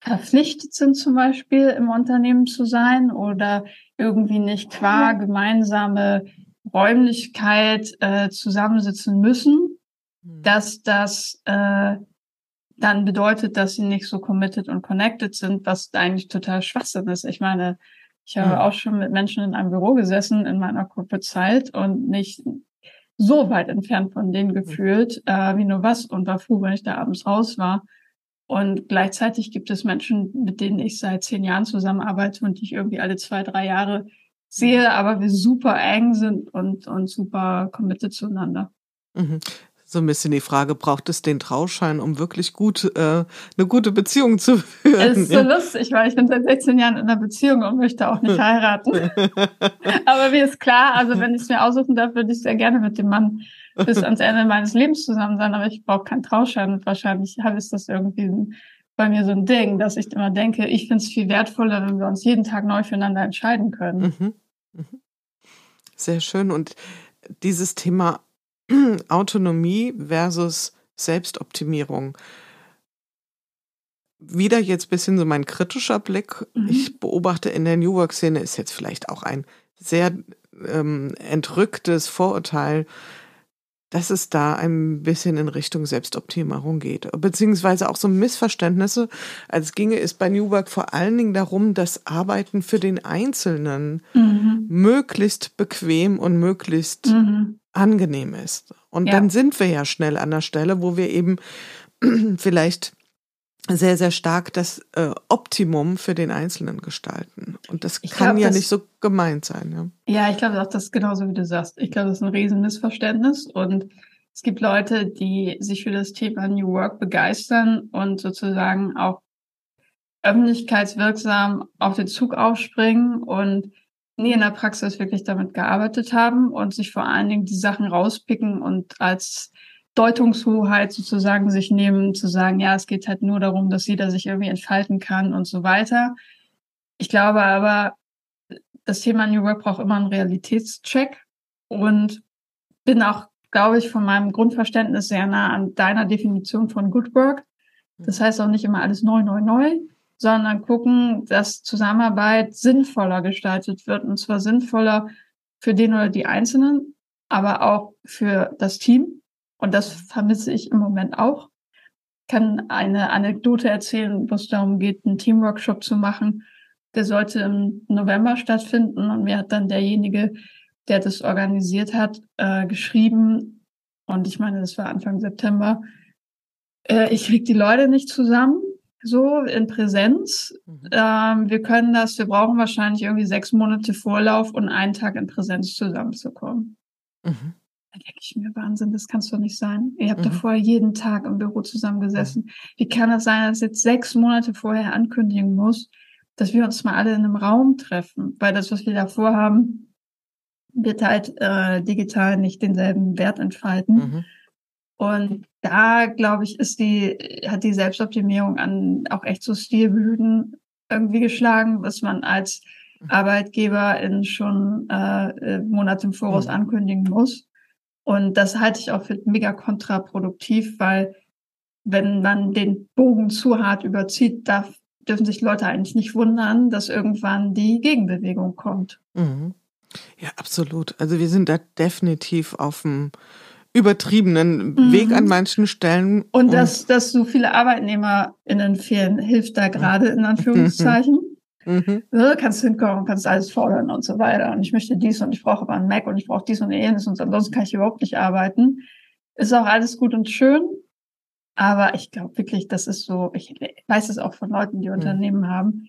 verpflichtet sind, zum Beispiel im Unternehmen zu sein oder irgendwie nicht qua gemeinsame Räumlichkeit äh, zusammensitzen müssen, mhm. dass das äh, dann bedeutet, dass sie nicht so committed und connected sind, was eigentlich total Schwachsinn ist. Ich meine, ich habe mhm. auch schon mit Menschen in einem Büro gesessen in meiner Corporate-Zeit und nicht so weit entfernt von denen hm. gefühlt, äh, wie nur was und war froh, wenn ich da abends raus war. Und gleichzeitig gibt es Menschen, mit denen ich seit zehn Jahren zusammenarbeite und die ich irgendwie alle zwei, drei Jahre sehe, aber wir super eng sind und, und super committed zueinander. Mhm. So ein bisschen die Frage, braucht es den Trauschein, um wirklich gut äh, eine gute Beziehung zu führen? Es ist so ja. lustig, weil ich bin seit 16 Jahren in einer Beziehung und möchte auch nicht heiraten. aber mir ist klar, also wenn ich es mir aussuchen darf, würde ich sehr gerne mit dem Mann bis ans Ende meines Lebens zusammen sein, aber ich brauche keinen Trauschein und wahrscheinlich ist das irgendwie bei mir so ein Ding, dass ich immer denke, ich finde es viel wertvoller, wenn wir uns jeden Tag neu füreinander entscheiden können. Mhm. Sehr schön. Und dieses Thema Autonomie versus Selbstoptimierung. Wieder jetzt bisschen so mein kritischer Blick. Mhm. Ich beobachte in der New Work-Szene ist jetzt vielleicht auch ein sehr ähm, entrücktes Vorurteil, dass es da ein bisschen in Richtung Selbstoptimierung geht. Beziehungsweise auch so Missverständnisse. Als ginge es bei New Work vor allen Dingen darum, dass Arbeiten für den Einzelnen mhm. möglichst bequem und möglichst mhm. angenehm ist. Und ja. dann sind wir ja schnell an der Stelle, wo wir eben vielleicht sehr, sehr stark das äh, Optimum für den Einzelnen gestalten. Und das ich kann glaub, ja das, nicht so gemeint sein. Ja, ja ich glaube auch, das ist genauso wie du sagst. Ich glaube, das ist ein Riesenmissverständnis. Und es gibt Leute, die sich für das Thema New Work begeistern und sozusagen auch öffentlichkeitswirksam auf den Zug aufspringen und nie in der Praxis wirklich damit gearbeitet haben und sich vor allen Dingen die Sachen rauspicken und als Deutungshoheit sozusagen sich nehmen, zu sagen, ja, es geht halt nur darum, dass jeder sich irgendwie entfalten kann und so weiter. Ich glaube aber, das Thema New Work braucht immer einen Realitätscheck und bin auch, glaube ich, von meinem Grundverständnis sehr nah an deiner Definition von Good Work. Das heißt auch nicht immer alles neu, neu, neu, sondern gucken, dass Zusammenarbeit sinnvoller gestaltet wird und zwar sinnvoller für den oder die Einzelnen, aber auch für das Team und das vermisse ich im Moment auch. Ich kann eine Anekdote erzählen, wo es darum geht, einen Teamworkshop zu machen. Der sollte im November stattfinden und mir hat dann derjenige, der das organisiert hat, äh, geschrieben. Und ich meine, das war Anfang September. Äh, ich krieg die Leute nicht zusammen, so in Präsenz. Mhm. Ähm, wir können das, wir brauchen wahrscheinlich irgendwie sechs Monate Vorlauf und einen Tag in Präsenz zusammenzukommen. Mhm. Da denke ich mir, Wahnsinn, das kannst doch nicht sein. Ihr habt mhm. doch vorher jeden Tag im Büro zusammengesessen. Wie kann das sein, dass jetzt sechs Monate vorher ankündigen muss, dass wir uns mal alle in einem Raum treffen? Weil das, was wir da vorhaben, wird halt äh, digital nicht denselben Wert entfalten. Mhm. Und da, glaube ich, ist die, hat die Selbstoptimierung an auch echt so Stilblüten irgendwie geschlagen, was man als mhm. Arbeitgeber in schon äh, äh Monate im Voraus mhm. ankündigen muss. Und das halte ich auch für mega kontraproduktiv, weil wenn man den Bogen zu hart überzieht, darf, dürfen sich Leute eigentlich nicht wundern, dass irgendwann die Gegenbewegung kommt. Mhm. Ja, absolut. Also wir sind da definitiv auf dem übertriebenen mhm. Weg an manchen Stellen. Und dass, dass so viele ArbeitnehmerInnen fehlen, hilft da gerade in Anführungszeichen. Mhm. Ne, kannst hinkommen, kannst alles fordern und so weiter. Und ich möchte dies und ich brauche aber einen Mac und ich brauche dies und jenes und ansonsten kann ich überhaupt nicht arbeiten. Ist auch alles gut und schön. Aber ich glaube wirklich, das ist so, ich weiß es auch von Leuten, die mhm. Unternehmen haben,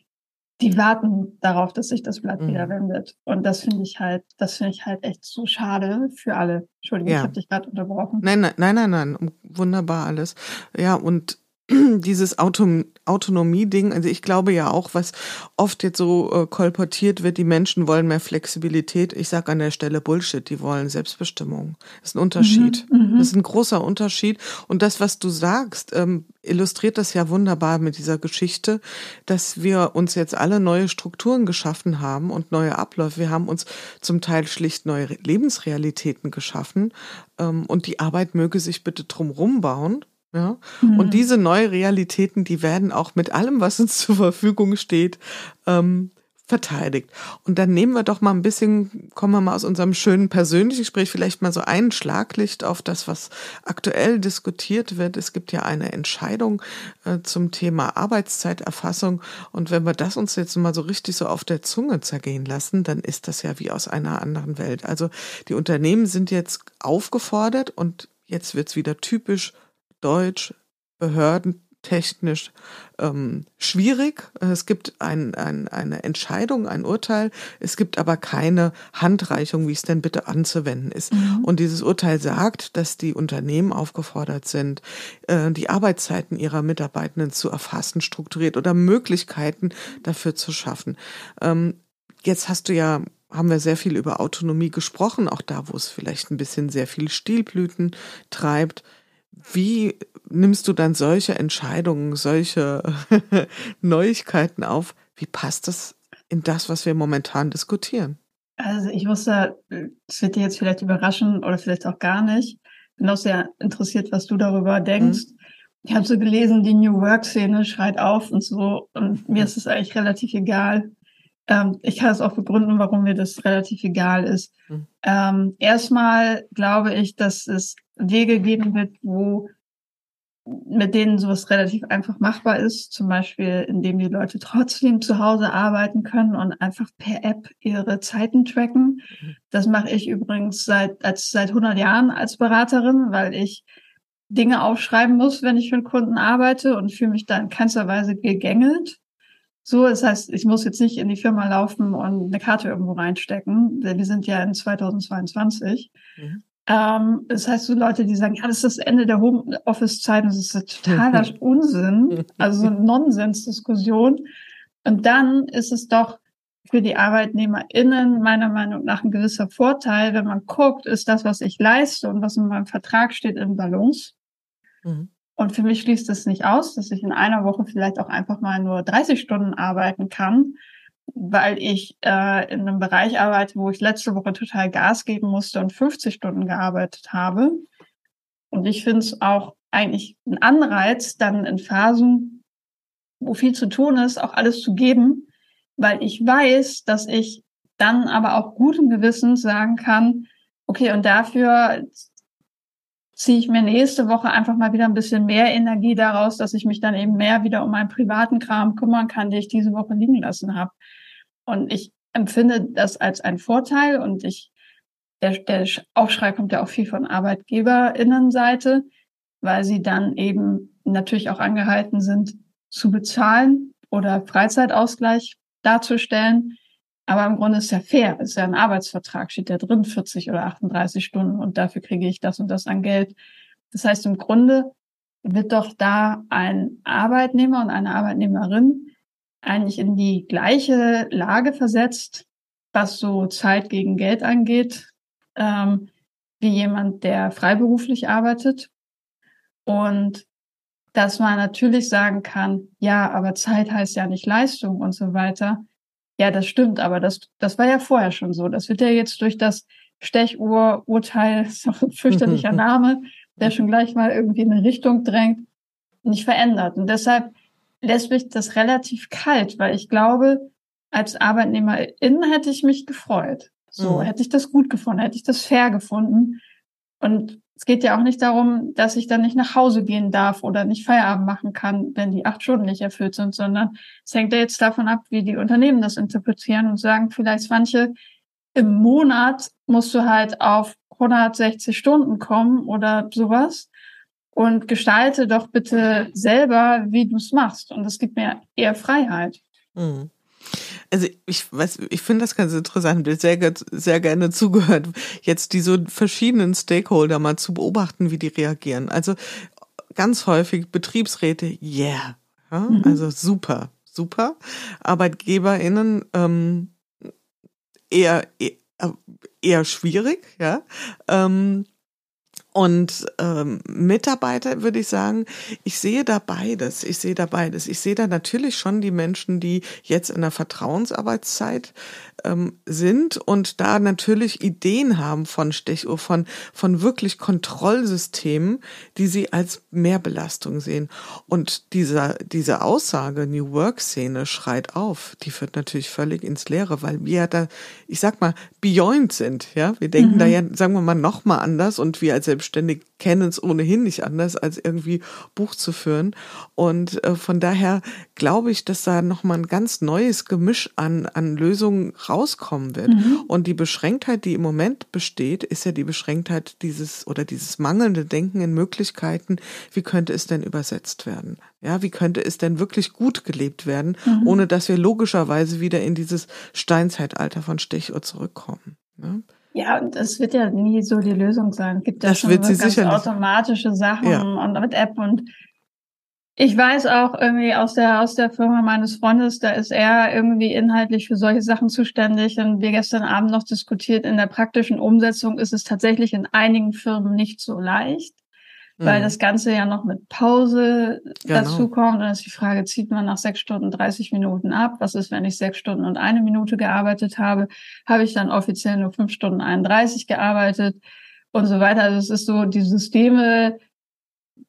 die warten darauf, dass sich das Blatt mhm. wieder wendet. Und das finde ich halt, das finde ich halt echt so schade für alle. Entschuldigung, ja. ich habe dich gerade unterbrochen. Nein, nein, nein, nein, nein, wunderbar alles. Ja, und dieses Auto Autonomie-Ding, also ich glaube ja auch, was oft jetzt so äh, kolportiert wird, die Menschen wollen mehr Flexibilität. Ich sage an der Stelle Bullshit, die wollen Selbstbestimmung. Das ist ein Unterschied. Mhm, mhm, das ist ein großer Unterschied. Und das, was du sagst, ähm, illustriert das ja wunderbar mit dieser Geschichte, dass wir uns jetzt alle neue Strukturen geschaffen haben und neue Abläufe. Wir haben uns zum Teil schlicht neue Lebensrealitäten geschaffen. Ähm, und die Arbeit möge sich bitte drumrum bauen ja? Mhm. Und diese neue Realitäten, die werden auch mit allem, was uns zur Verfügung steht, ähm, verteidigt. Und dann nehmen wir doch mal ein bisschen, kommen wir mal aus unserem schönen persönlichen Gespräch vielleicht mal so ein Schlaglicht auf das, was aktuell diskutiert wird. Es gibt ja eine Entscheidung äh, zum Thema Arbeitszeiterfassung. Und wenn wir das uns jetzt mal so richtig so auf der Zunge zergehen lassen, dann ist das ja wie aus einer anderen Welt. Also die Unternehmen sind jetzt aufgefordert und jetzt wird's wieder typisch Deutsch, behördentechnisch ähm, schwierig. Es gibt ein, ein, eine Entscheidung, ein Urteil. Es gibt aber keine Handreichung, wie es denn bitte anzuwenden ist. Mhm. Und dieses Urteil sagt, dass die Unternehmen aufgefordert sind, äh, die Arbeitszeiten ihrer Mitarbeitenden zu erfassen, strukturiert oder Möglichkeiten dafür zu schaffen. Ähm, jetzt hast du ja haben wir sehr viel über Autonomie gesprochen, auch da, wo es vielleicht ein bisschen sehr viel Stilblüten treibt. Wie nimmst du dann solche Entscheidungen, solche Neuigkeiten auf? Wie passt das in das, was wir momentan diskutieren? Also ich wusste, es wird dir jetzt vielleicht überraschen oder vielleicht auch gar nicht. Bin auch sehr interessiert, was du darüber denkst. Mhm. Ich habe so gelesen, die New Work-Szene schreit auf und so. Und mir ist es eigentlich relativ egal. Ähm, ich kann es auch begründen, warum mir das relativ egal ist. Mhm. Ähm, erstmal glaube ich, dass es Wege geben wird, wo mit denen sowas relativ einfach machbar ist, zum Beispiel indem die Leute trotzdem zu Hause arbeiten können und einfach per App ihre Zeiten tracken. Das mache ich übrigens seit als seit 100 Jahren als Beraterin, weil ich Dinge aufschreiben muss, wenn ich für einen Kunden arbeite und fühle mich da in keinster Weise gegängelt. So, das heißt, ich muss jetzt nicht in die Firma laufen und eine Karte irgendwo reinstecken. Wir sind ja in 2022. Mhm. Ähm, das heißt, so Leute, die sagen, ja, das ist das Ende der Homeoffice-Zeit, das ist totaler Unsinn, also Nonsensdiskussion. Und dann ist es doch für die ArbeitnehmerInnen meiner Meinung nach ein gewisser Vorteil, wenn man guckt, ist das, was ich leiste und was in meinem Vertrag steht, in Balance. Mhm. Und für mich schließt es nicht aus, dass ich in einer Woche vielleicht auch einfach mal nur 30 Stunden arbeiten kann weil ich äh, in einem Bereich arbeite, wo ich letzte Woche total Gas geben musste und 50 Stunden gearbeitet habe. Und ich finde es auch eigentlich ein Anreiz, dann in Phasen, wo viel zu tun ist, auch alles zu geben, weil ich weiß, dass ich dann aber auch guten Gewissens sagen kann, okay, und dafür ziehe ich mir nächste Woche einfach mal wieder ein bisschen mehr Energie daraus, dass ich mich dann eben mehr wieder um meinen privaten Kram kümmern kann, den ich diese Woche liegen lassen habe. Und ich empfinde das als einen Vorteil und ich, der, der Aufschrei kommt ja auch viel von ArbeitgeberInnenseite, weil sie dann eben natürlich auch angehalten sind, zu bezahlen oder Freizeitausgleich darzustellen. Aber im Grunde ist ja fair, ist ja ein Arbeitsvertrag, steht da drin, 40 oder 38 Stunden und dafür kriege ich das und das an Geld. Das heißt, im Grunde wird doch da ein Arbeitnehmer und eine Arbeitnehmerin eigentlich in die gleiche Lage versetzt, was so Zeit gegen Geld angeht, ähm, wie jemand, der freiberuflich arbeitet. Und dass man natürlich sagen kann, ja, aber Zeit heißt ja nicht Leistung und so weiter. Ja, das stimmt, aber das, das war ja vorher schon so. Das wird ja jetzt durch das Stechuhr-Urteil, fürchterlicher Name, der schon gleich mal irgendwie in eine Richtung drängt, nicht verändert. Und deshalb lässt mich das relativ kalt, weil ich glaube, als Arbeitnehmerin hätte ich mich gefreut. So, mhm. hätte ich das gut gefunden, hätte ich das fair gefunden. Und es geht ja auch nicht darum, dass ich dann nicht nach Hause gehen darf oder nicht Feierabend machen kann, wenn die acht Stunden nicht erfüllt sind, sondern es hängt ja jetzt davon ab, wie die Unternehmen das interpretieren und sagen vielleicht manche, im Monat musst du halt auf 160 Stunden kommen oder sowas und gestalte doch bitte selber, wie du es machst. Und es gibt mir eher Freiheit. Mhm. Also ich weiß, ich finde das ganz interessant, ich sehr, sehr gerne zugehört, jetzt die so verschiedenen Stakeholder mal zu beobachten, wie die reagieren. Also ganz häufig Betriebsräte, yeah, ja, mhm. also super, super. ArbeitgeberInnen ähm, eher, eher, eher schwierig, ja. Ähm, und ähm, Mitarbeiter würde ich sagen, ich sehe da beides. Ich sehe da beides. Ich sehe da natürlich schon die Menschen, die jetzt in der Vertrauensarbeitszeit ähm, sind und da natürlich Ideen haben von Stechuhr, von, von wirklich Kontrollsystemen, die sie als Mehrbelastung sehen. Und dieser, diese Aussage, New Work-Szene schreit auf, die führt natürlich völlig ins Leere, weil wir da, ich sag mal, beyond sind, ja. Wir denken mhm. da ja, sagen wir mal, noch mal anders und wir als Selbstständig kennen es ohnehin nicht anders, als irgendwie Buch zu führen. Und äh, von daher glaube ich, dass da nochmal ein ganz neues Gemisch an, an Lösungen rauskommen wird. Mhm. Und die Beschränktheit, die im Moment besteht, ist ja die Beschränktheit dieses oder dieses mangelnde Denken in Möglichkeiten. Wie könnte es denn übersetzt werden? Ja, wie könnte es denn wirklich gut gelebt werden, mhm. ohne dass wir logischerweise wieder in dieses Steinzeitalter von Stechuhr zurückkommen? Ja? Ja, und es wird ja nie so die Lösung sein. Es gibt ja das schon so ganz automatische Sachen ja. und mit App und ich weiß auch irgendwie aus der, aus der Firma meines Freundes, da ist er irgendwie inhaltlich für solche Sachen zuständig. Und wir gestern Abend noch diskutiert, in der praktischen Umsetzung ist es tatsächlich in einigen Firmen nicht so leicht, mhm. weil das Ganze ja noch mit Pause genau. dazu kommt. Und dann ist die Frage, zieht man nach sechs Stunden 30 Minuten ab? Was ist, wenn ich sechs Stunden und eine Minute gearbeitet habe? Habe ich dann offiziell nur fünf Stunden 31 gearbeitet? Und so weiter. Also es ist so, die Systeme,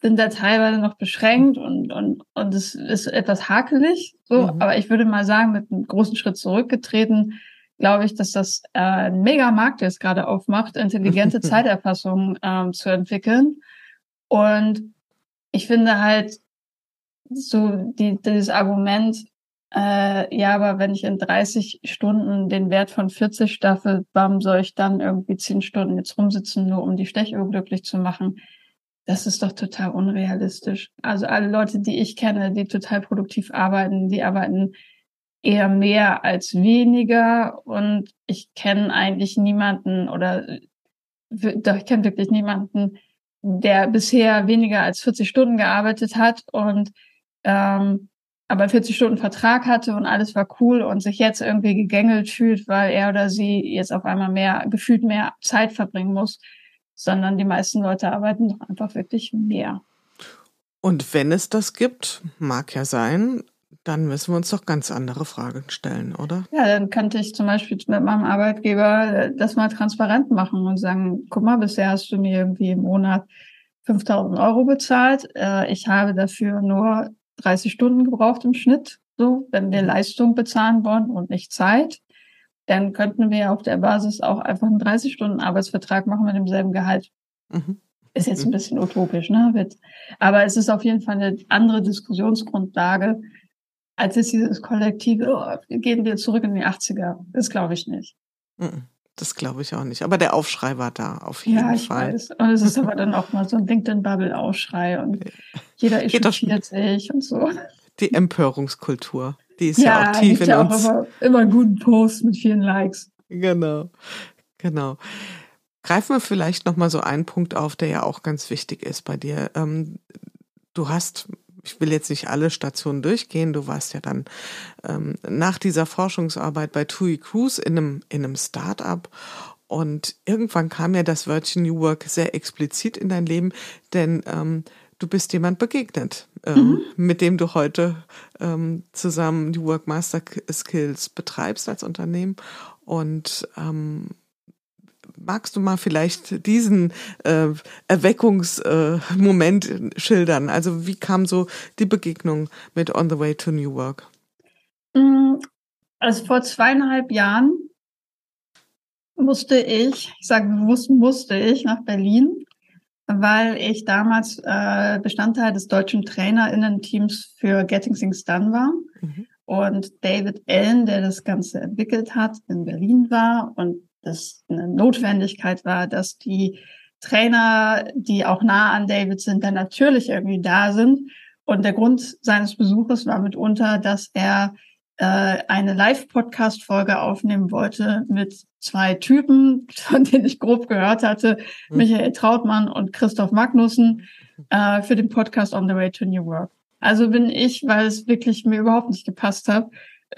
sind da teilweise noch beschränkt und, und, und es ist etwas hakelig. So, mhm. aber ich würde mal sagen, mit einem großen Schritt zurückgetreten, glaube ich, dass das äh, ein Megamarkt jetzt gerade aufmacht, intelligente Zeiterfassung ähm, zu entwickeln. Und ich finde halt so die, dieses Argument, äh, ja, aber wenn ich in 30 Stunden den Wert von 40 staffel, warum soll ich dann irgendwie 10 Stunden jetzt rumsitzen, nur um die Stechuhr glücklich zu machen? Das ist doch total unrealistisch. Also alle Leute, die ich kenne, die total produktiv arbeiten, die arbeiten eher mehr als weniger. Und ich kenne eigentlich niemanden oder doch, ich kenne wirklich niemanden, der bisher weniger als 40 Stunden gearbeitet hat und ähm, aber 40 Stunden Vertrag hatte und alles war cool und sich jetzt irgendwie gegängelt fühlt, weil er oder sie jetzt auf einmal mehr, gefühlt mehr Zeit verbringen muss, sondern die meisten Leute arbeiten doch einfach wirklich mehr. Und wenn es das gibt, mag ja sein, dann müssen wir uns doch ganz andere Fragen stellen, oder? Ja, dann könnte ich zum Beispiel mit meinem Arbeitgeber das mal transparent machen und sagen, guck mal, bisher hast du mir irgendwie im Monat 5000 Euro bezahlt. Äh, ich habe dafür nur 30 Stunden gebraucht im Schnitt. So, wenn wir mhm. Leistung bezahlen wollen und nicht Zeit, dann könnten wir auf der Basis auch einfach einen 30-Stunden-Arbeitsvertrag machen mit demselben Gehalt. Mhm. Ist jetzt ein mhm. bisschen utopisch, ne? Aber es ist auf jeden Fall eine andere Diskussionsgrundlage, als ist dieses kollektive, oh, gehen wir zurück in die 80er. Das glaube ich nicht. Das glaube ich auch nicht. Aber der Aufschrei war da, auf jeden Fall. Ja, ich Fall. weiß. Und es ist aber dann auch mal so ein LinkedIn-Bubble-Aufschrei und jeder echauffiert sich und so. Die Empörungskultur, die ist ja, ja auch tief in ja uns. Auch immer, immer einen guten Post mit vielen Likes. Genau, genau. Greifen wir vielleicht noch mal so einen Punkt auf, der ja auch ganz wichtig ist bei dir. Ähm, du hast ich will jetzt nicht alle Stationen durchgehen. Du warst ja dann ähm, nach dieser Forschungsarbeit bei TUI Cruise in einem, in einem Start-up und irgendwann kam ja das Wörtchen New Work sehr explizit in dein Leben, denn ähm, du bist jemand begegnet, ähm, mhm. mit dem du heute ähm, zusammen New Work Master Skills betreibst als Unternehmen. Und ähm, magst du mal vielleicht diesen äh, Erweckungsmoment äh, schildern? Also wie kam so die Begegnung mit On the Way to New Work? Mm, also vor zweieinhalb Jahren musste ich, ich sage bewusst musste ich nach Berlin, weil ich damals äh, Bestandteil des deutschen Trainerinnen-Teams für Getting Things Done war. Mhm. Und David Allen, der das Ganze entwickelt hat, in Berlin war und das eine Notwendigkeit war, dass die Trainer, die auch nah an David sind, dann natürlich irgendwie da sind. Und der Grund seines Besuches war mitunter, dass er äh, eine Live-Podcast-Folge aufnehmen wollte mit zwei Typen, von denen ich grob gehört hatte, mhm. Michael Trautmann und Christoph Magnussen, äh, für den Podcast On the Way to New Work. Also bin ich, weil es wirklich mir überhaupt nicht gepasst hat,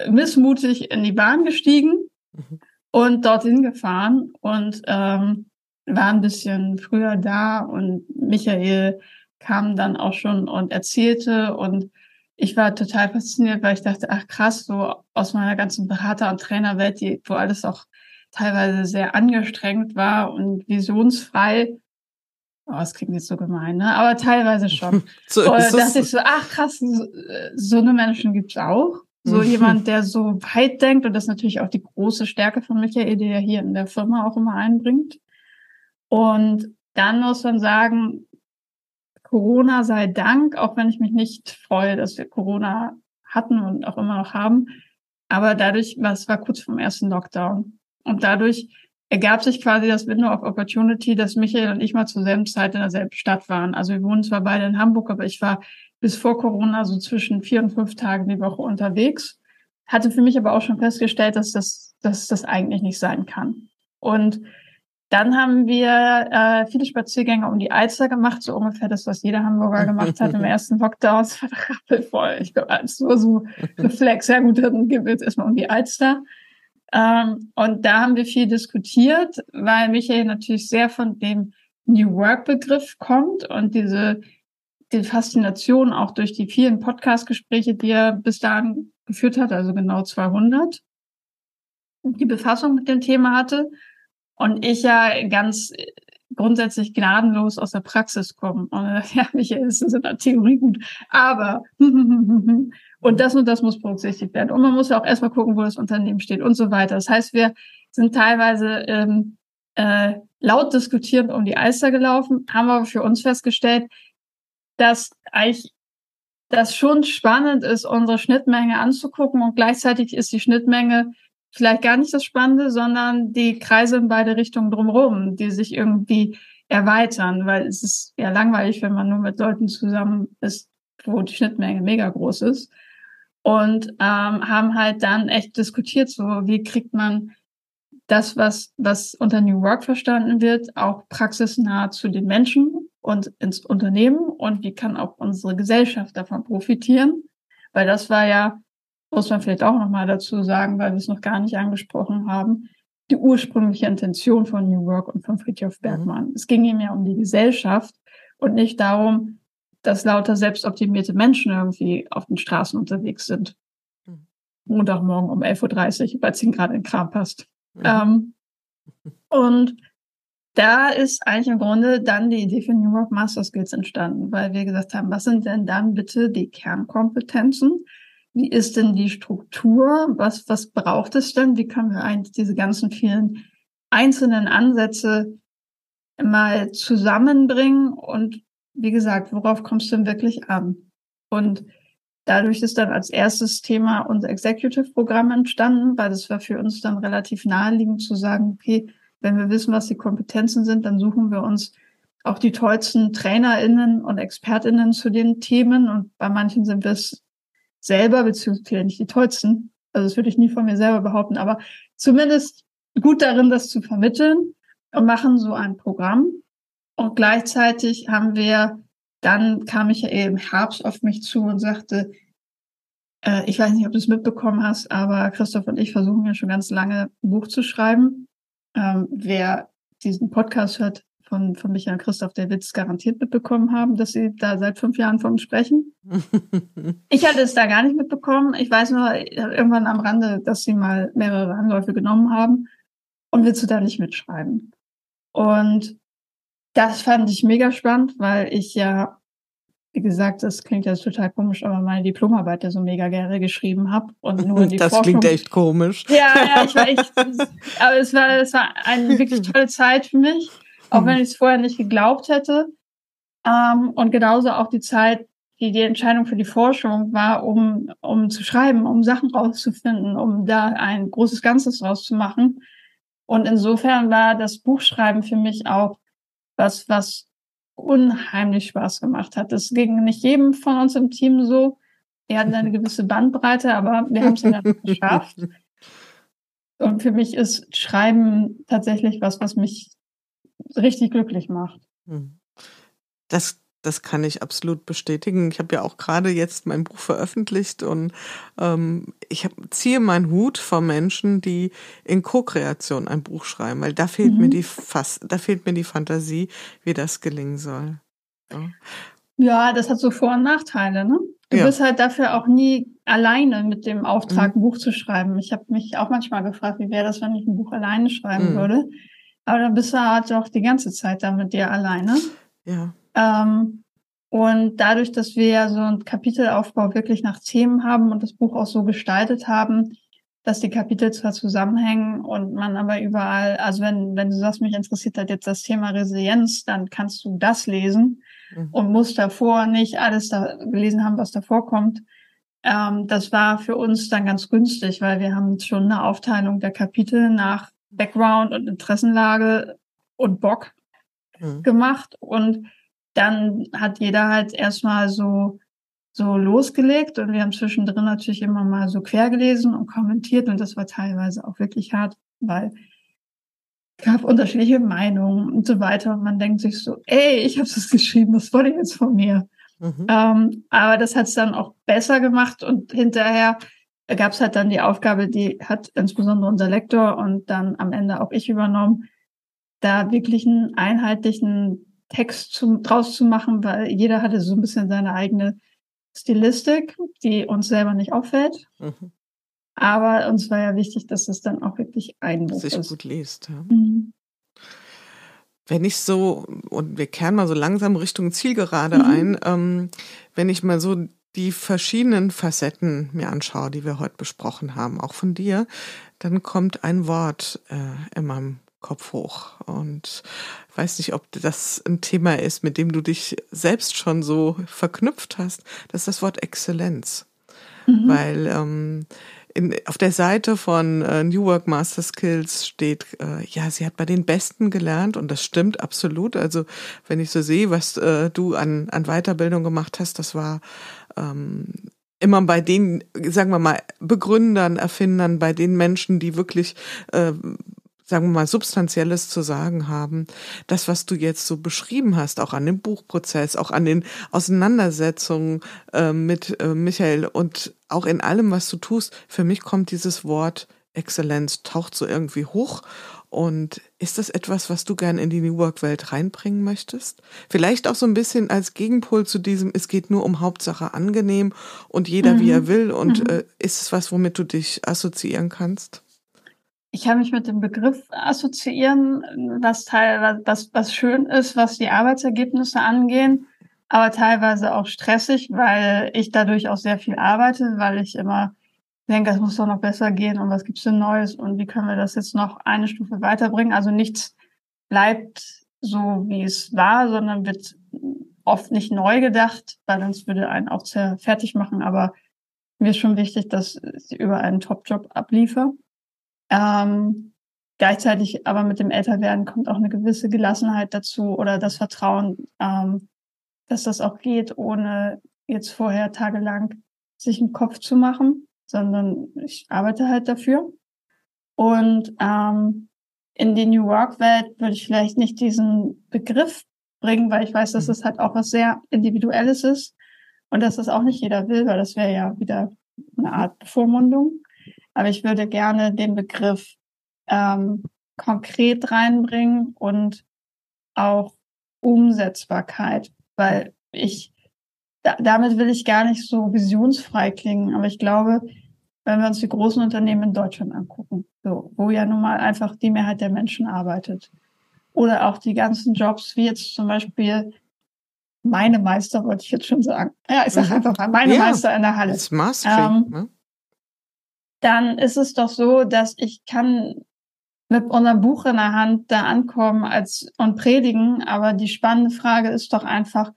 missmutig in die Bahn gestiegen. Mhm und dorthin gefahren und ähm, war ein bisschen früher da und Michael kam dann auch schon und erzählte und ich war total fasziniert, weil ich dachte, ach krass, so aus meiner ganzen Berater- und Trainerwelt, die, wo alles auch teilweise sehr angestrengt war und visionsfrei. Oh, das klingt jetzt so gemein, ne? Aber teilweise schon. so und da dachte ich so, ach krass, so, so eine Menschen gibt's auch. So mhm. jemand, der so weit denkt und das ist natürlich auch die große Stärke von Michael, die er hier in der Firma auch immer einbringt. Und dann muss man sagen, Corona sei Dank, auch wenn ich mich nicht freue, dass wir Corona hatten und auch immer noch haben. Aber dadurch, was war kurz vom ersten Lockdown. Und dadurch ergab sich quasi das Window of Opportunity, dass Michael und ich mal zur selben Zeit in derselben Stadt waren. Also wir wohnen zwar beide in Hamburg, aber ich war bis vor Corona so zwischen vier und fünf Tagen die Woche unterwegs. Hatte für mich aber auch schon festgestellt, dass das, dass das eigentlich nicht sein kann. Und dann haben wir äh, viele Spaziergänge um die Alster gemacht, so ungefähr das, was jeder Hamburger gemacht hat im ersten Lockdown. Es war rappelvoll. Ich glaube, als nur so Reflex. Ja gut, dann gehen wir jetzt erstmal um die Alster. Ähm, und da haben wir viel diskutiert, weil Michael natürlich sehr von dem New Work Begriff kommt und diese die Faszination auch durch die vielen Podcast-Gespräche, die er bis dahin geführt hat, also genau 200, die Befassung mit dem Thema hatte. Und ich ja ganz grundsätzlich gnadenlos aus der Praxis komme. Und ja, Michael ist in der Theorie gut, aber Und das und das muss berücksichtigt werden. Und man muss ja auch erstmal gucken, wo das Unternehmen steht und so weiter. Das heißt, wir sind teilweise ähm, äh, laut diskutierend um die Eister gelaufen, haben aber für uns festgestellt, dass eigentlich das schon spannend ist, unsere Schnittmenge anzugucken und gleichzeitig ist die Schnittmenge vielleicht gar nicht das Spannende, sondern die Kreise in beide Richtungen drumherum, die sich irgendwie erweitern, weil es ist ja langweilig, wenn man nur mit Leuten zusammen ist, wo die Schnittmenge mega groß ist. Und ähm, haben halt dann echt diskutiert, so wie kriegt man das, was, was unter New Work verstanden wird, auch praxisnah zu den Menschen und ins Unternehmen und wie kann auch unsere Gesellschaft davon profitieren? Weil das war ja, muss man vielleicht auch nochmal dazu sagen, weil wir es noch gar nicht angesprochen haben, die ursprüngliche Intention von New Work und von Friedhof mhm. Bergmann. Mhm. Es ging ihm ja um die Gesellschaft und nicht darum, dass lauter selbstoptimierte Menschen irgendwie auf den Straßen unterwegs sind. Mhm. Montagmorgen um 11.30 Uhr, weil es ihnen gerade in den Kram passt. Mhm. Ähm, und da ist eigentlich im Grunde dann die Idee für New Work Master Skills entstanden, weil wir gesagt haben, was sind denn dann bitte die Kernkompetenzen? Wie ist denn die Struktur? Was, was braucht es denn? Wie können wir eigentlich diese ganzen vielen einzelnen Ansätze mal zusammenbringen? Und wie gesagt, worauf kommst du denn wirklich an? Und dadurch ist dann als erstes Thema unser Executive-Programm entstanden, weil das war für uns dann relativ naheliegend zu sagen, okay, wenn wir wissen, was die Kompetenzen sind, dann suchen wir uns auch die tollsten TrainerInnen und ExpertInnen zu den Themen. Und bei manchen sind wir es selber, beziehungsweise nicht die tollsten. Also das würde ich nie von mir selber behaupten, aber zumindest gut darin, das zu vermitteln und machen so ein Programm. Und gleichzeitig haben wir, dann kam ich ja eben Herbst auf mich zu und sagte, äh, ich weiß nicht, ob du es mitbekommen hast, aber Christoph und ich versuchen ja schon ganz lange ein Buch zu schreiben. Ähm, wer diesen Podcast hört von, von Michael und Christoph, der wird es garantiert mitbekommen haben, dass sie da seit fünf Jahren von sprechen. ich hatte es da gar nicht mitbekommen. Ich weiß nur irgendwann am Rande, dass sie mal mehrere Anläufe genommen haben und willst du da nicht mitschreiben. Und das fand ich mega spannend, weil ich ja wie gesagt, das klingt jetzt total komisch, aber meine Diplomarbeit ja so mega gerne geschrieben habe und nur die Das Forschung, klingt echt komisch. Ja, ja, ich war echt, aber es war, es war eine wirklich tolle Zeit für mich, auch wenn ich es vorher nicht geglaubt hätte. Ähm, und genauso auch die Zeit, die die Entscheidung für die Forschung war, um, um zu schreiben, um Sachen rauszufinden, um da ein großes Ganzes draus zu machen. Und insofern war das Buchschreiben für mich auch was, was unheimlich Spaß gemacht hat. Das ging nicht jedem von uns im Team so. Wir hatten eine gewisse Bandbreite, aber wir haben es dann geschafft. Und für mich ist Schreiben tatsächlich was, was mich richtig glücklich macht. Hm. Das das kann ich absolut bestätigen. Ich habe ja auch gerade jetzt mein Buch veröffentlicht und ähm, ich hab, ziehe meinen Hut vor Menschen, die in Co-Kreation ein Buch schreiben, weil da fehlt mhm. mir die fast, da fehlt mir die Fantasie, wie das gelingen soll. Ja, ja das hat so Vor- und Nachteile, ne? Du ja. bist halt dafür auch nie alleine mit dem Auftrag, mhm. ein Buch zu schreiben. Ich habe mich auch manchmal gefragt, wie wäre das, wenn ich ein Buch alleine schreiben mhm. würde. Aber dann bist du halt auch die ganze Zeit da mit dir alleine. Ja. Ähm, und dadurch, dass wir ja so einen Kapitelaufbau wirklich nach Themen haben und das Buch auch so gestaltet haben, dass die Kapitel zwar zusammenhängen und man aber überall, also wenn, wenn du sagst, mich interessiert halt jetzt das Thema Resilienz, dann kannst du das lesen mhm. und musst davor nicht alles da gelesen haben, was davor kommt. Ähm, das war für uns dann ganz günstig, weil wir haben schon eine Aufteilung der Kapitel nach Background und Interessenlage und Bock mhm. gemacht und dann hat jeder halt erstmal so so losgelegt und wir haben zwischendrin natürlich immer mal so quer gelesen und kommentiert und das war teilweise auch wirklich hart, weil es gab unterschiedliche Meinungen und so weiter und man denkt sich so, ey, ich habe das geschrieben, was wollt ihr jetzt von mir? Mhm. Ähm, aber das hat es dann auch besser gemacht und hinterher gab es halt dann die Aufgabe, die hat insbesondere unser Lektor und dann am Ende auch ich übernommen, da wirklich einen einheitlichen Text zum, draus zu machen, weil jeder hatte so ein bisschen seine eigene Stilistik, die uns selber nicht auffällt. Mhm. Aber uns war ja wichtig, dass es dann auch wirklich ein Buch Sich ist. gut liest. Ja. Mhm. Wenn ich so, und wir kehren mal so langsam Richtung Zielgerade mhm. ein, ähm, wenn ich mal so die verschiedenen Facetten mir anschaue, die wir heute besprochen haben, auch von dir, dann kommt ein Wort äh, in meinem Kopf hoch. Und weiß nicht, ob das ein Thema ist, mit dem du dich selbst schon so verknüpft hast. Das ist das Wort Exzellenz. Mhm. Weil ähm, in, auf der Seite von äh, New Work Master Skills steht, äh, ja, sie hat bei den Besten gelernt und das stimmt absolut. Also wenn ich so sehe, was äh, du an, an Weiterbildung gemacht hast, das war ähm, immer bei den, sagen wir mal, Begründern, Erfindern, bei den Menschen, die wirklich äh, sagen wir mal, Substanzielles zu sagen haben. Das, was du jetzt so beschrieben hast, auch an dem Buchprozess, auch an den Auseinandersetzungen äh, mit äh, Michael und auch in allem, was du tust, für mich kommt dieses Wort Exzellenz, taucht so irgendwie hoch. Und ist das etwas, was du gern in die New Work-Welt reinbringen möchtest? Vielleicht auch so ein bisschen als Gegenpol zu diesem, es geht nur um Hauptsache angenehm und jeder, mhm. wie er will. Und mhm. äh, ist es was, womit du dich assoziieren kannst? Ich kann mich mit dem Begriff assoziieren, was teilweise, was, was schön ist, was die Arbeitsergebnisse angehen, aber teilweise auch stressig, weil ich dadurch auch sehr viel arbeite, weil ich immer denke, es muss doch noch besser gehen und was gibt's denn Neues und wie können wir das jetzt noch eine Stufe weiterbringen? Also nichts bleibt so, wie es war, sondern wird oft nicht neu gedacht, weil sonst würde einen auch sehr fertig machen, aber mir ist schon wichtig, dass ich über einen Top-Job abliefere. Ähm, gleichzeitig aber mit dem Älterwerden kommt auch eine gewisse Gelassenheit dazu oder das Vertrauen, ähm, dass das auch geht, ohne jetzt vorher tagelang sich einen Kopf zu machen, sondern ich arbeite halt dafür. Und ähm, in die New Work-Welt würde ich vielleicht nicht diesen Begriff bringen, weil ich weiß, dass es halt auch was sehr Individuelles ist und dass das auch nicht jeder will, weil das wäre ja wieder eine Art Bevormundung. Aber ich würde gerne den Begriff ähm, konkret reinbringen und auch Umsetzbarkeit, weil ich da, damit will ich gar nicht so visionsfrei klingen, aber ich glaube, wenn wir uns die großen Unternehmen in Deutschland angucken, so, wo ja nun mal einfach die Mehrheit der Menschen arbeitet, oder auch die ganzen Jobs, wie jetzt zum Beispiel meine Meister, wollte ich jetzt schon sagen. Ja, ich sage mhm. einfach mal, meine ja, Meister in der Halle. Das Mastering, ähm, ne? Dann ist es doch so, dass ich kann mit unserem Buch in der Hand da ankommen als und predigen, aber die spannende Frage ist doch einfach,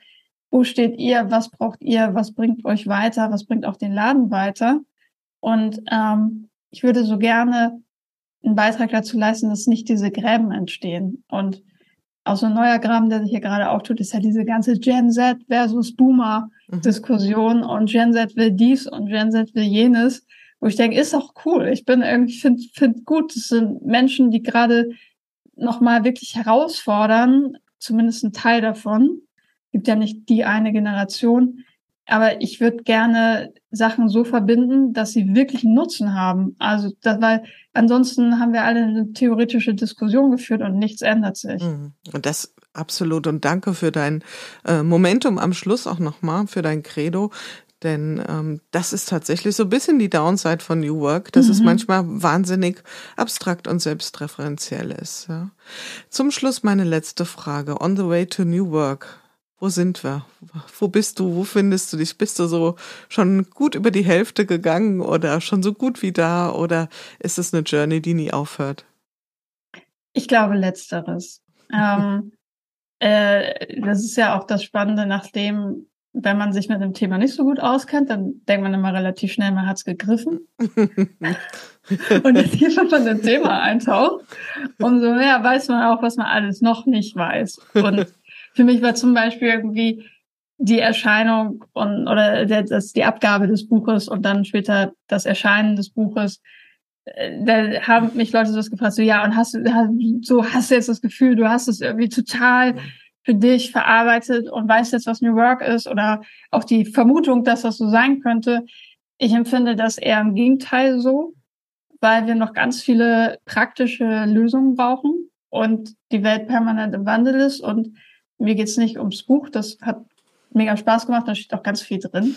wo steht ihr, was braucht ihr, was bringt euch weiter, was bringt auch den Laden weiter? Und ähm, ich würde so gerne einen Beitrag dazu leisten, dass nicht diese Gräben entstehen. Und auch so ein neuer Graben, der sich hier gerade auftut, ist ja diese ganze Gen Z versus Boomer mhm. Diskussion mhm. und Gen Z will dies und Gen Z will jenes wo ich denke, ist auch cool. Ich bin irgendwie, finde find gut, das sind Menschen, die gerade nochmal wirklich herausfordern, zumindest ein Teil davon. Gibt ja nicht die eine Generation. Aber ich würde gerne Sachen so verbinden, dass sie wirklich einen Nutzen haben. Also, das, weil ansonsten haben wir alle eine theoretische Diskussion geführt und nichts ändert sich. Mhm. Und das absolut. Und danke für dein äh, Momentum am Schluss auch nochmal, für dein Credo. Denn ähm, das ist tatsächlich so ein bisschen die Downside von New Work, dass mhm. es manchmal wahnsinnig abstrakt und selbstreferenziell ist. Ja. Zum Schluss meine letzte Frage. On the way to New Work. Wo sind wir? Wo bist du? Wo findest du dich? Bist du so schon gut über die Hälfte gegangen oder schon so gut wie da? Oder ist es eine Journey, die nie aufhört? Ich glaube letzteres. ähm, äh, das ist ja auch das Spannende, nachdem wenn man sich mit dem Thema nicht so gut auskennt, dann denkt man immer relativ schnell, man hat's gegriffen. und je tiefer man in Thema eintaucht, umso mehr weiß man auch, was man alles noch nicht weiß. Und für mich war zum Beispiel irgendwie die Erscheinung und oder der, das, die Abgabe des Buches und dann später das Erscheinen des Buches. Äh, da haben mich Leute so gefragt, so ja, und hast du so hast du jetzt das Gefühl, du hast es irgendwie total für dich verarbeitet und weißt jetzt, was New Work ist oder auch die Vermutung, dass das so sein könnte. Ich empfinde das eher im Gegenteil so, weil wir noch ganz viele praktische Lösungen brauchen und die Welt permanent im Wandel ist und mir geht's nicht ums Buch, das hat mega Spaß gemacht, da steht auch ganz viel drin.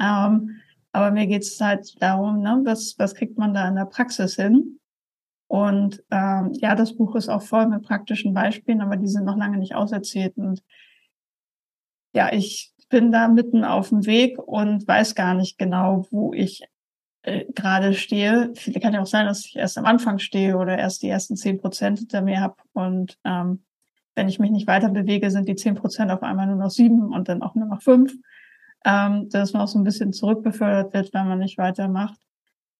Ähm, aber mir geht's halt darum, ne, was, was kriegt man da in der Praxis hin? Und ähm, ja, das Buch ist auch voll mit praktischen Beispielen, aber die sind noch lange nicht auserzählt. Und ja, ich bin da mitten auf dem Weg und weiß gar nicht genau, wo ich äh, gerade stehe. Kann ja auch sein, dass ich erst am Anfang stehe oder erst die ersten zehn Prozent hinter mir habe. Und ähm, wenn ich mich nicht weiter bewege, sind die zehn Prozent auf einmal nur noch sieben und dann auch nur noch fünf. Ähm, dass man auch so ein bisschen zurückbefördert wird, wenn man nicht weitermacht.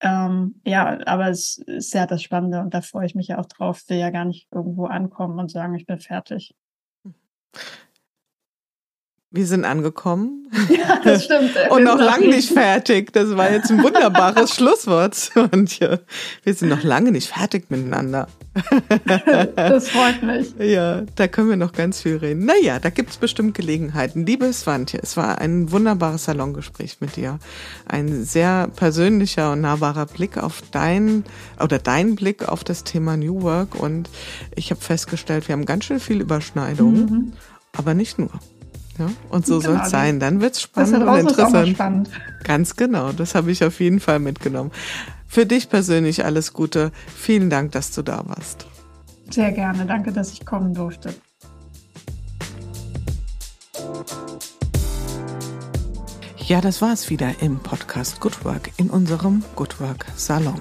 Ähm, ja, aber es ist ja das Spannende und da freue ich mich ja auch drauf. Will ja gar nicht irgendwo ankommen und sagen, ich bin fertig. Wir sind angekommen. Ja, das stimmt. Und noch lange nicht fertig. Das war jetzt ein wunderbares Schlusswort. Und ja, wir sind noch lange nicht fertig miteinander. Das freut mich. Ja, da können wir noch ganz viel reden. Naja, da gibt es bestimmt Gelegenheiten. Liebe Swantje, es war ein wunderbares Salongespräch mit dir. Ein sehr persönlicher und nahbarer Blick auf dein oder dein Blick auf das Thema New Work. Und ich habe festgestellt, wir haben ganz schön viel Überschneidungen, mhm. aber nicht nur. Ja, und so genau, soll es sein. Dann wird es spannend und interessant. Spannend. Ganz genau, das habe ich auf jeden Fall mitgenommen. Für dich persönlich alles Gute. Vielen Dank, dass du da warst. Sehr gerne. Danke, dass ich kommen durfte. Ja, das war es wieder im Podcast Good Work in unserem Good Work Salon.